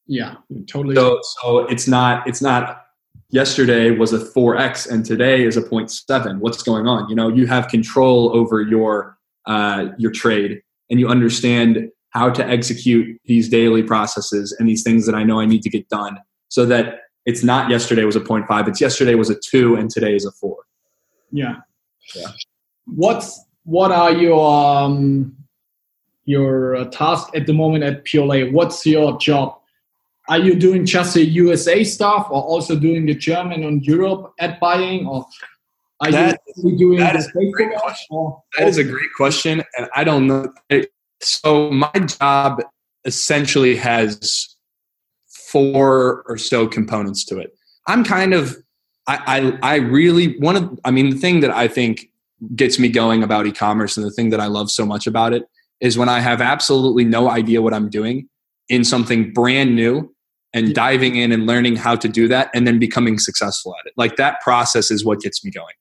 Yeah, totally. So, so it's not it's not yesterday was a 4x and today is a 0.7 what's going on? You know you have control over your uh, your trade and you understand how to execute these daily processes and these things that i know i need to get done so that it's not yesterday was a 0.5 it's yesterday was a 2 and today is a 4 yeah. Yeah. What's what are your um, your uh, task at the moment at PLA? What's your job? Are you doing just the USA stuff, or also doing the German and Europe ad buying, or are that, you doing that is, or, that is a great question, and I don't know. So my job essentially has four or so components to it. I'm kind of I, I, I really one of I mean the thing that I think gets me going about e-commerce and the thing that I love so much about it is when I have absolutely no idea what I'm doing in something brand new and diving in and learning how to do that and then becoming successful at it. Like that process is what gets me going.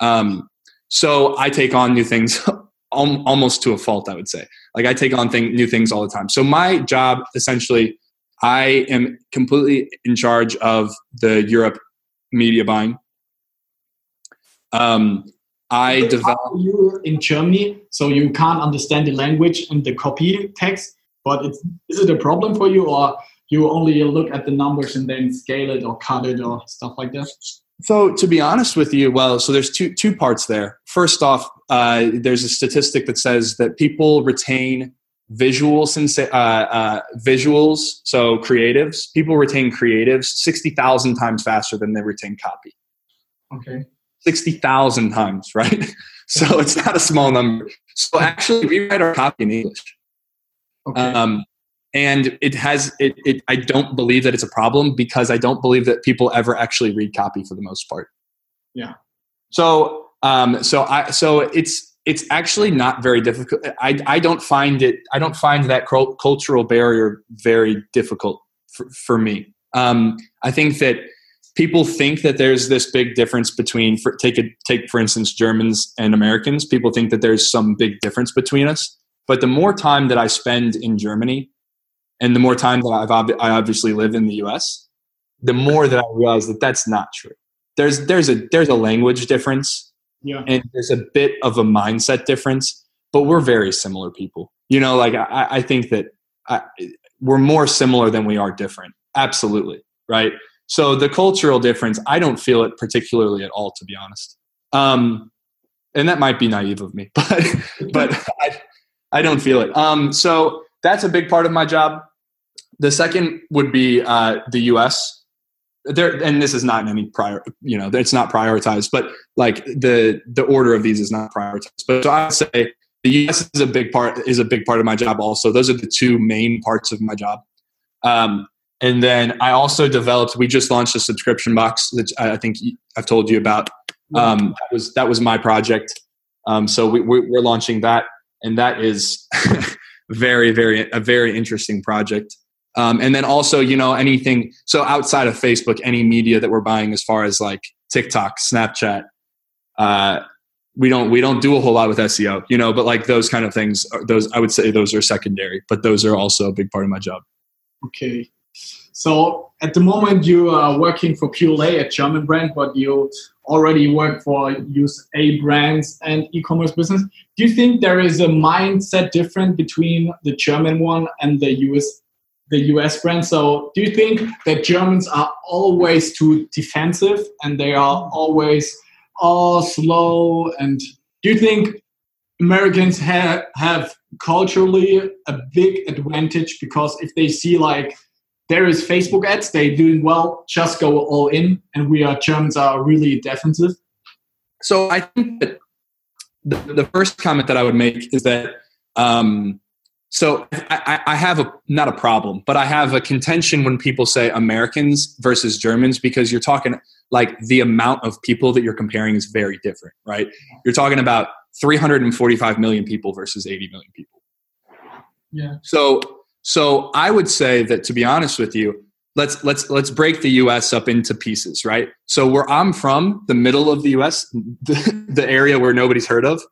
Um, so I take on new things almost to a fault, I would say. Like I take on thing, new things all the time. So my job essentially, I am completely in charge of the Europe media buying. Um, I developed you in Germany, so you can't understand the language and the copy text. But it's, is it a problem for you, or you only look at the numbers and then scale it or cut it or stuff like that? So to be honest with you, well, so there's two two parts there. First off, uh, there's a statistic that says that people retain visual sensa- uh, uh, visuals, so creatives. People retain creatives sixty thousand times faster than they retain copy. Okay. 60,000 times, right? so it's not a small number. So actually, we write our copy in English. Okay. Um, and it has it, it i don't believe that it's a problem because i don't believe that people ever actually read copy for the most part yeah so um so i so it's it's actually not very difficult i i don't find it i don't find that cultural barrier very difficult for, for me um i think that people think that there's this big difference between for, take a, take for instance Germans and Americans. People think that there's some big difference between us. But the more time that I spend in Germany, and the more time that I've ob- I obviously live in the U.S., the more that I realize that that's not true. There's there's a there's a language difference, yeah, and there's a bit of a mindset difference. But we're very similar people. You know, like I, I think that I, we're more similar than we are different. Absolutely, right? So the cultural difference, I don't feel it particularly at all, to be honest. Um, and that might be naive of me, but but I, I don't feel it. Um, so that's a big part of my job. The second would be uh, the U.S. There, and this is not in any prior, you know, it's not prioritized, but like the the order of these is not prioritized. But so I would say the U.S. is a big part is a big part of my job. Also, those are the two main parts of my job. Um, and then I also developed. We just launched a subscription box that I think I've told you about. Um, that was that was my project. Um, so we, we're launching that, and that is very very a very interesting project. Um, and then also, you know, anything so outside of Facebook, any media that we're buying, as far as like TikTok, Snapchat, uh, we don't we don't do a whole lot with SEO, you know, but like those kind of things, those I would say those are secondary, but those are also a big part of my job. Okay. So at the moment you are working for PLA, a German brand, but you already work for USA brands and e-commerce business. Do you think there is a mindset difference between the German one and the US the US brand? So do you think that Germans are always too defensive and they are always all slow? And do you think Americans have have culturally a big advantage because if they see like there is Facebook ads, they doing well, just go all in, and we are Germans are really defensive. So I think that the, the first comment that I would make is that um, so I, I, have a not a problem, but I have a contention when people say Americans versus Germans because you're talking like the amount of people that you're comparing is very different, right? You're talking about 345 million people versus 80 million people. Yeah. So so I would say that to be honest with you, let's let's let's break the US up into pieces, right? So where I'm from, the middle of the US, the, the area where nobody's heard of.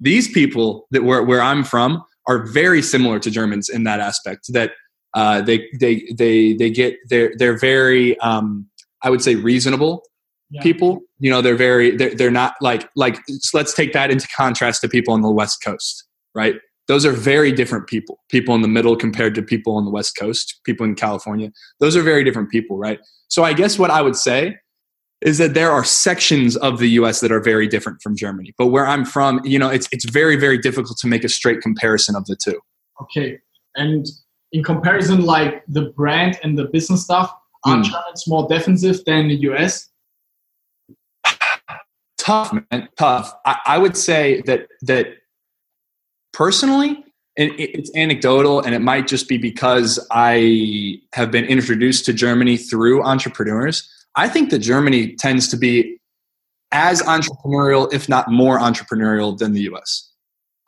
these people that where where I'm from are very similar to Germans in that aspect that uh, they they they they get they're they're very um, I would say reasonable yeah. people. You know, they're very they're they're not like like let's take that into contrast to people on the West Coast, right? Those are very different people. People in the middle compared to people on the West Coast, people in California. Those are very different people, right? So I guess what I would say is that there are sections of the US that are very different from Germany. But where I'm from, you know, it's it's very very difficult to make a straight comparison of the two. Okay. And in comparison like the brand and the business stuff, are mm. Germans more defensive than the US? tough, man, tough. I, I would say that that personally, and it's anecdotal, and it might just be because I have been introduced to Germany through entrepreneurs. I think that Germany tends to be as entrepreneurial, if not more entrepreneurial, than the U.S.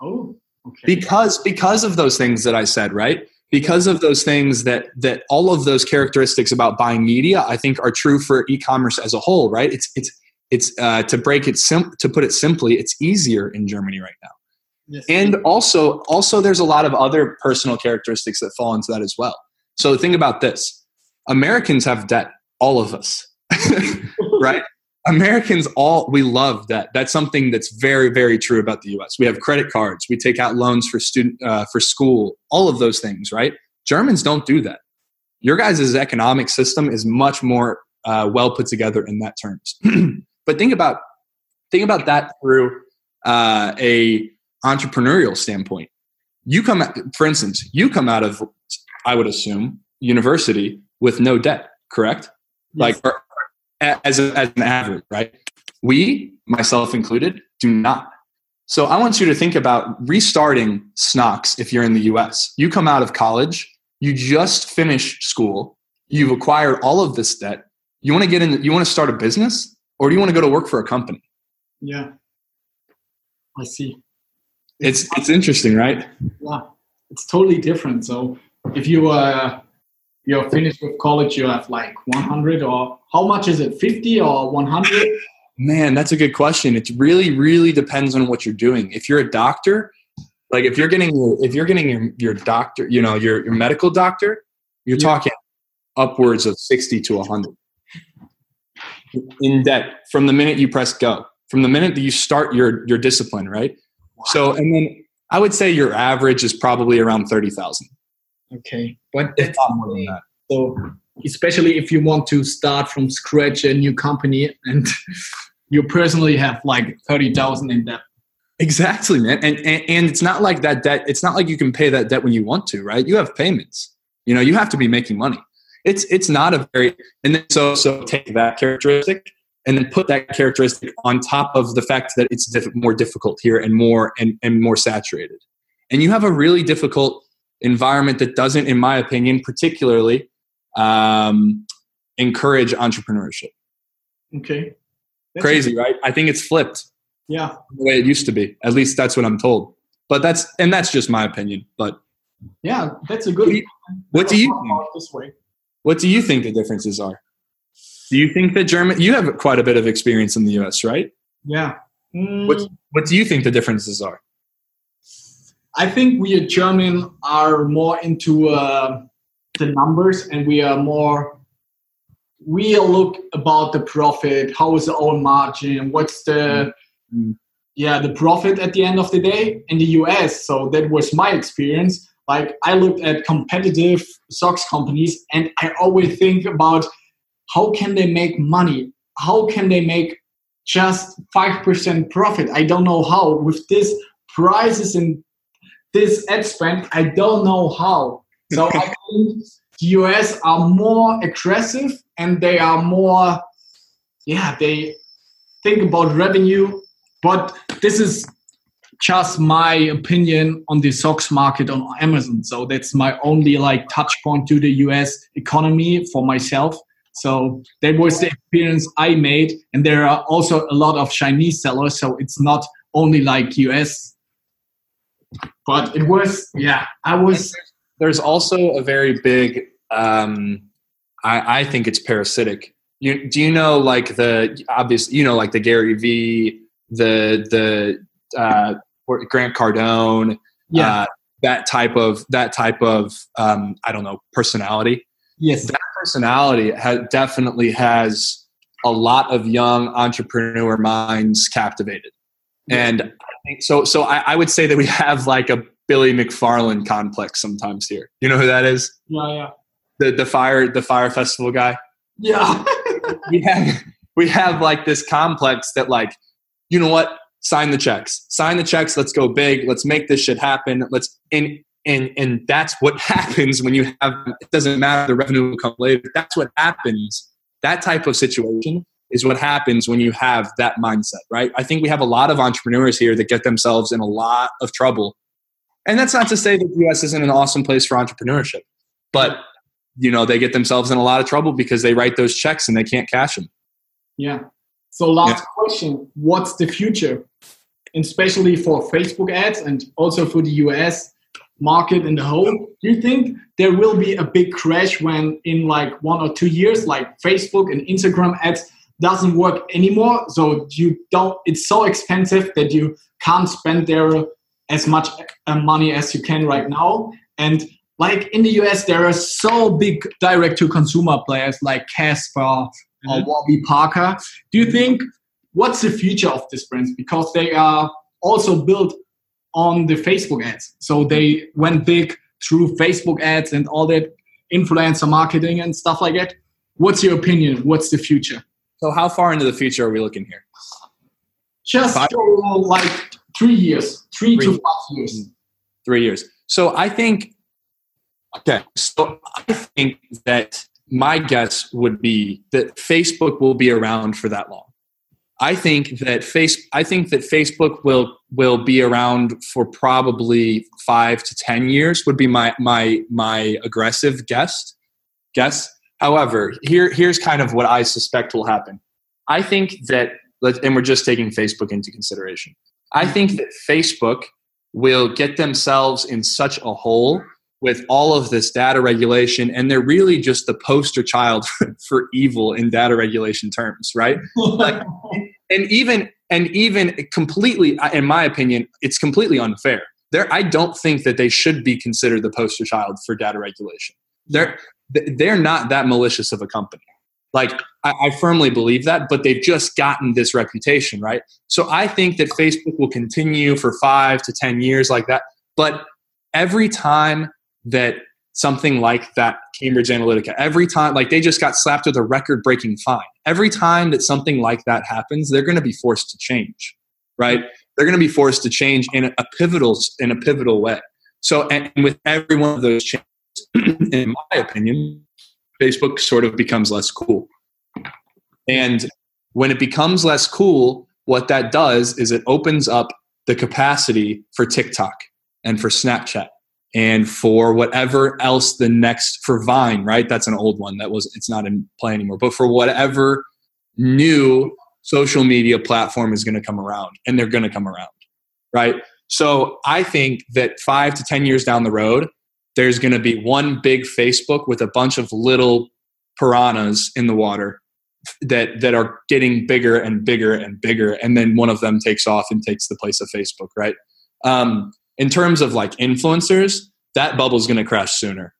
Oh, okay. Because because of those things that I said, right? Because of those things that that all of those characteristics about buying media, I think, are true for e-commerce as a whole, right? It's it's it's uh, to break it sim- to put it simply it's easier in germany right now and also also there's a lot of other personal characteristics that fall into that as well. So think about this. Americans have debt all of us right? Americans all we love debt. That's something that's very very true about the us we have credit cards. We take out loans for student uh, for school all of those things right? Germans don't do that. Your guys' economic system is much more uh, well put together in that terms. But think about think about that through uh, a entrepreneurial standpoint. You come, for instance, you come out of, I would assume, university with no debt, correct? Yes. Like as a, as an average, right? We, myself included, do not. So I want you to think about restarting Snocks if you're in the US. You come out of college, you just finished school, you've acquired all of this debt. You want to get in, you want to start a business? or do you want to go to work for a company? Yeah, I see. It's it's interesting, right? Yeah, it's totally different. So if you uh, you're finished with college, you have like 100 or how much is it? 50 or 100? Man, that's a good question. It really, really depends on what you're doing. If you're a doctor, like if you're getting if you're getting your, your doctor, you know, your, your medical doctor, you're yeah. talking upwards of 60 to 100 in debt from the minute you press go, from the minute that you start your your discipline, right? Wow. So, and then I would say your average is probably around thirty thousand. Okay, but it's that's more than that. So, especially if you want to start from scratch a new company and you personally have like thirty thousand in debt. Exactly, man. And, and and it's not like that debt. It's not like you can pay that debt when you want to, right? You have payments. You know, you have to be making money it's it's not a very and then so so take that characteristic and then put that characteristic on top of the fact that it's diff- more difficult here and more and, and more saturated. And you have a really difficult environment that doesn't in my opinion particularly um, encourage entrepreneurship. Okay. That's crazy right? I think it's flipped. Yeah. The way it used to be. At least that's what i'm told. But that's and that's just my opinion but yeah that's a good what do you, what do you think? this way. What do you think the differences are? Do you think that German? You have quite a bit of experience in the U.S., right? Yeah. Mm. What What do you think the differences are? I think we at German are more into uh, the numbers and we are more we look about the profit how is the own margin what's the mm-hmm. yeah the profit at the end of the day in the us so that was my experience like i looked at competitive socks companies and i always think about how can they make money? How can they make just 5% profit? I don't know how. With this prices and this ad spend i don't know how. So i think the us are more aggressive and they are more yeah they think about revenue but this is just my opinion on the socks market on amazon. So that's my only like touch point to the us economy for myself so that was the experience i made. And there are also a lot of chinese sellers so it's not only like us but it was yeah i was there's also a very big um I, I think it's parasitic. You, do you know like the obvious you know like the Gary V the the uh, Grant Cardone yeah. uh, that type of that type of um, I don't know personality yes that personality has definitely has a lot of young entrepreneur minds captivated and I think so so I, I would say that we have like a Billy McFarland complex sometimes here you know who that is yeah yeah the the fire the Fyre Festival guy. Yeah. we have we have like this complex that like, you know what? Sign the checks. Sign the checks. Let's go big. Let's make this shit happen. Let's and and and that's what happens when you have it doesn't matter the revenue will come later. That's what happens. That type of situation is what happens when you have that mindset, right? I think we have a lot of entrepreneurs here that get themselves in a lot of trouble. And that's not to say that the US isn't an awesome place for entrepreneurship. But you know they get themselves in a lot of trouble because they write those checks and they can't cash them yeah so last yeah. question what's the future especially for facebook ads and also for the us market in the whole do you think there will be a big crash when in like one or two years like facebook and instagram ads doesn't work anymore so you don't it's so expensive that you can't spend there as much uh, money as you can right now and like in the US, there are so big direct to consumer players like Casper mm-hmm. or Warby Parker. Do you think what's the future of this brands? Because they are also built on the Facebook ads. So they went big through Facebook ads and all that influencer marketing and stuff like that. What's your opinion? What's the future? So how far into the future are we looking here? Just like three years, three, three to five years. Mm-hmm. Three years. So I think Okay, so I think that my guess would be that Facebook will be around for that long. I think that face I think that Facebook will will be around for probably five to ten years would be my my my aggressive guess. Guess. However, here here's kind of what I suspect will happen. I think that and we're just taking Facebook into consideration. I think that Facebook will get themselves in such a hole with all of this data regulation and they're really just the poster child for evil in data regulation terms right? Like, and even and even completely in my opinion it's completely unfair. There i don't think that they should be considered the poster child for data regulation. They're they're not that malicious of a company. Like I, I firmly believe that but they've just gotten this reputation right? So i think that facebook will continue for five to ten years like that but every time that something like that Cambridge Analytica, every time, like they just got slapped with a record breaking fine. Every time that something like that happens, they're going to be forced to change, right? They're going to be forced to change in a pivotal, in a pivotal way. So, and with every one of those changes, in my opinion, Facebook sort of becomes less cool. And when it becomes less cool, what that does is it opens up the capacity for TikTok and for Snapchat and for whatever else the next for Vine, right? That's an old one that was it's not in play anymore. But for whatever new social media platform is going to come around, and they're going to come around, right? So I think that five to ten years down the road, there's going to be one big Facebook with a bunch of little piranhas in the water that that are getting bigger and bigger and bigger, and then one of them takes off and takes the place of Facebook, right? Um, in terms of like influencers, that bubble's going to crash sooner.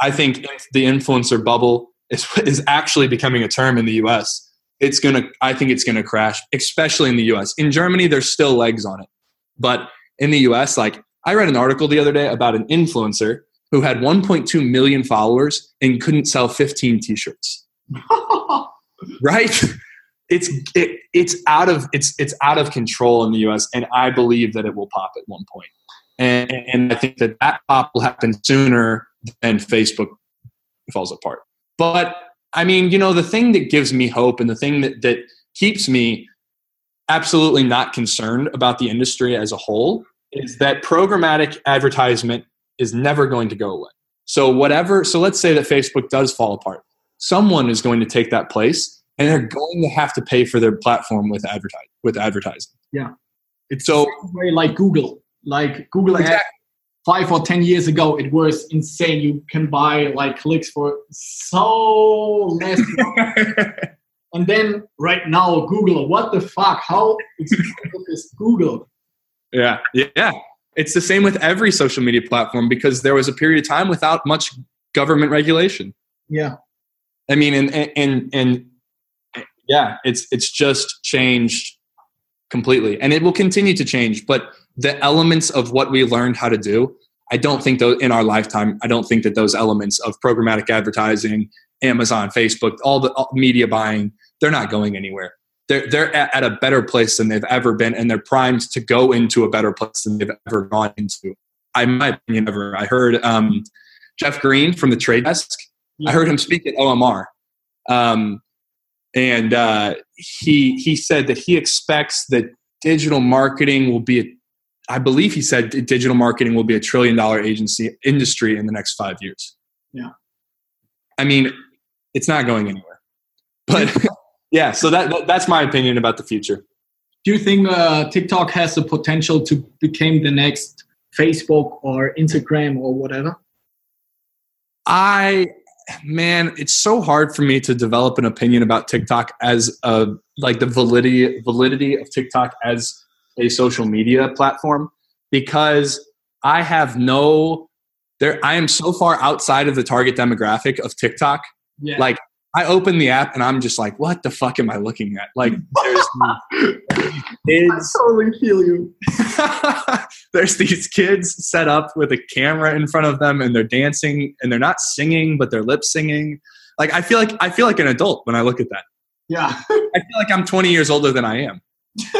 I think the influencer bubble is is actually becoming a term in the U.S. It's gonna. I think it's gonna crash, especially in the U.S. In Germany, there's still legs on it, but in the U.S., like I read an article the other day about an influencer who had 1.2 million followers and couldn't sell 15 T-shirts. right? It's it, it's out of it's it's out of control in the U.S. and I believe that it will pop at one point. And, and I think that that pop will happen sooner than Facebook falls apart. But I mean, you know, the thing that gives me hope and the thing that that keeps me absolutely not concerned about the industry as a whole is that programmatic advertisement is never going to go away. So whatever, so let's say that Facebook does fall apart. Someone is going to take that place and they're going to have to pay for their platform with advertise with advertising. Yeah. It's so way like Google. Like Google exactly. five or ten years ago it was insane. You can buy like clicks for so less And then right now Google, what the fuck? How expensive is Google? Yeah, yeah. It's the same with every social media platform because there was a period of time without much government regulation. Yeah. I mean, and and and yeah, it's it's just changed completely, and it will continue to change. But the elements of what we learned how to do, I don't think those in our lifetime. I don't think that those elements of programmatic advertising, Amazon, Facebook, all the all media buying, they're not going anywhere they're they're at, at, a better place than they've ever been, and they're primed to go into a better place than they've ever gone into. I, my opinion, ever. I heard um, Jeff Green from the Trade Desk. I heard him speak at OMR, um, and uh, he he said that he expects that digital marketing will be. A, I believe he said digital marketing will be a trillion dollar agency industry in the next five years. Yeah, I mean, it's not going anywhere, but. yeah, so that, that, that's my opinion about the future. Do you think uh, TikTok has the potential to become the next Facebook or Instagram or whatever? I man, it's so hard for me to develop an opinion about TikTok as a like the validity validity of TikTok as a social media platform because I have no there I am so far outside of the target demographic of TikTok. Yeah. Like I open the app and I'm just like, what the fuck am I looking at? Like, there's kids. I totally feel you. there's these kids set up with a camera in front of them and they're dancing and they're not singing, but they're lip singing. Like, I feel like I feel like an adult when I look at that. Yeah. I feel like I'm 20 years older than I am.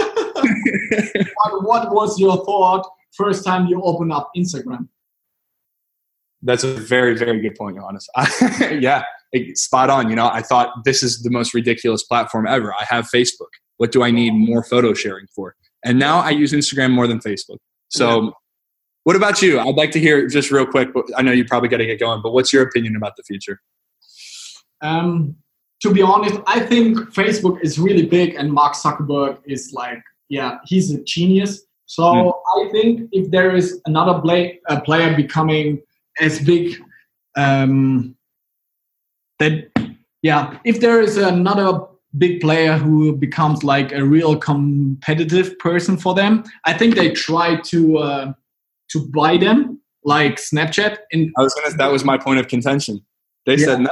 what was your thought first time you opened up Instagram? That's a very, very good point, Johannes. yeah, spot on. You know, I thought this is the most ridiculous platform ever. I have Facebook. What do I need more photo sharing for? And now I use Instagram more than Facebook. So, yeah. what about you? I'd like to hear just real quick. But I know you probably got to get going, but what's your opinion about the future? Um, to be honest, I think Facebook is really big, and Mark Zuckerberg is like, yeah, he's a genius. So mm. I think if there is another play, player becoming as big um, that yeah if there is another big player who becomes like a real competitive person for them i think they try to uh, to buy them like snapchat and i was gonna that was my point of contention. They yeah. said no.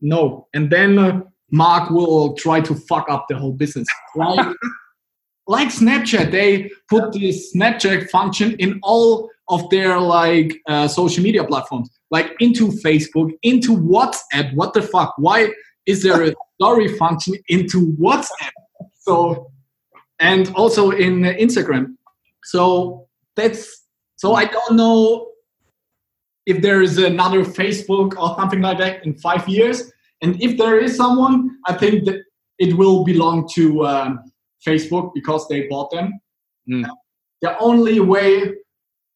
No. And then uh, mark will try to fuck up the whole business. Right like snapchat they put this snapchat function in all of their like uh, social media platforms, like into Facebook, into WhatsApp. What the fuck? Why is there a story function into WhatsApp? So, and also in Instagram. So that's so I don't know if there is another Facebook or something like that in five years. And if there is someone, I think that it will belong to um, Facebook because they bought them. Mm. The only way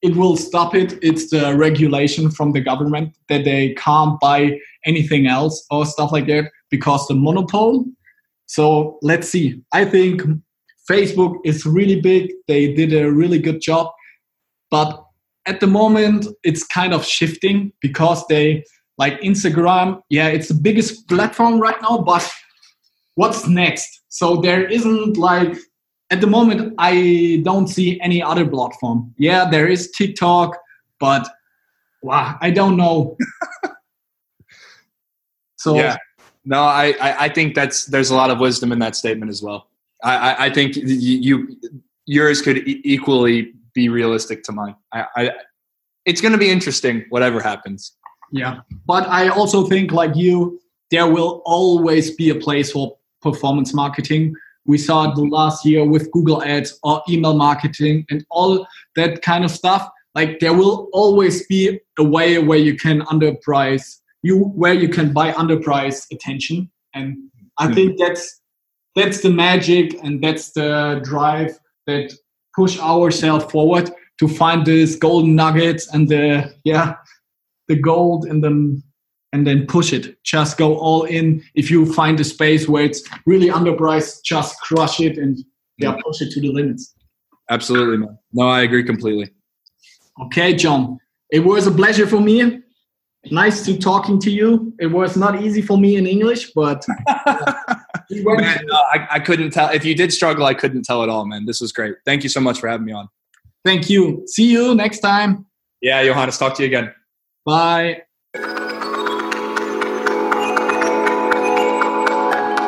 it will stop it. It's the regulation from the government that they can't buy anything else or stuff like that because the monopole. So let's see. I think Facebook is really big. They did a really good job. But at the moment, it's kind of shifting because they, like Instagram, yeah, it's the biggest platform right now, but what's next? So there isn't like at the moment i don't see any other platform yeah there is tiktok but wow, I don't know. so yeah, no, I, I, I think that's there's a lot of wisdom in that statement as well. I, I, I think you yours could equally be realistic to mine. I, I it's going to be interesting whatever happens. Yeah, but I also think like you, there will always be a place for performance marketing. We saw it the last year with Google Ads or email marketing and all that kind of stuff. Like there will always be a way where you can underprice you where you can buy underpriced attention, and I think hmm. that's that's the magic and that's the drive that push ourselves forward to find these golden nuggets and the yeah the gold in then and then push it. Just go all in. If you find a space where it's really underpriced just crush it and yeah mm-hmm. push it to the limits. Absolutely man. No i agree completely. Okay john. It was a pleasure for me. Nice to talking to you. It was not easy for me in english but man, no, I, I couldn't tell. If you did struggle i couldn't tell at all man. This was great. Thank you so much for having me on. Thank you. See you next time. Yeah johannes talk to you again. Bye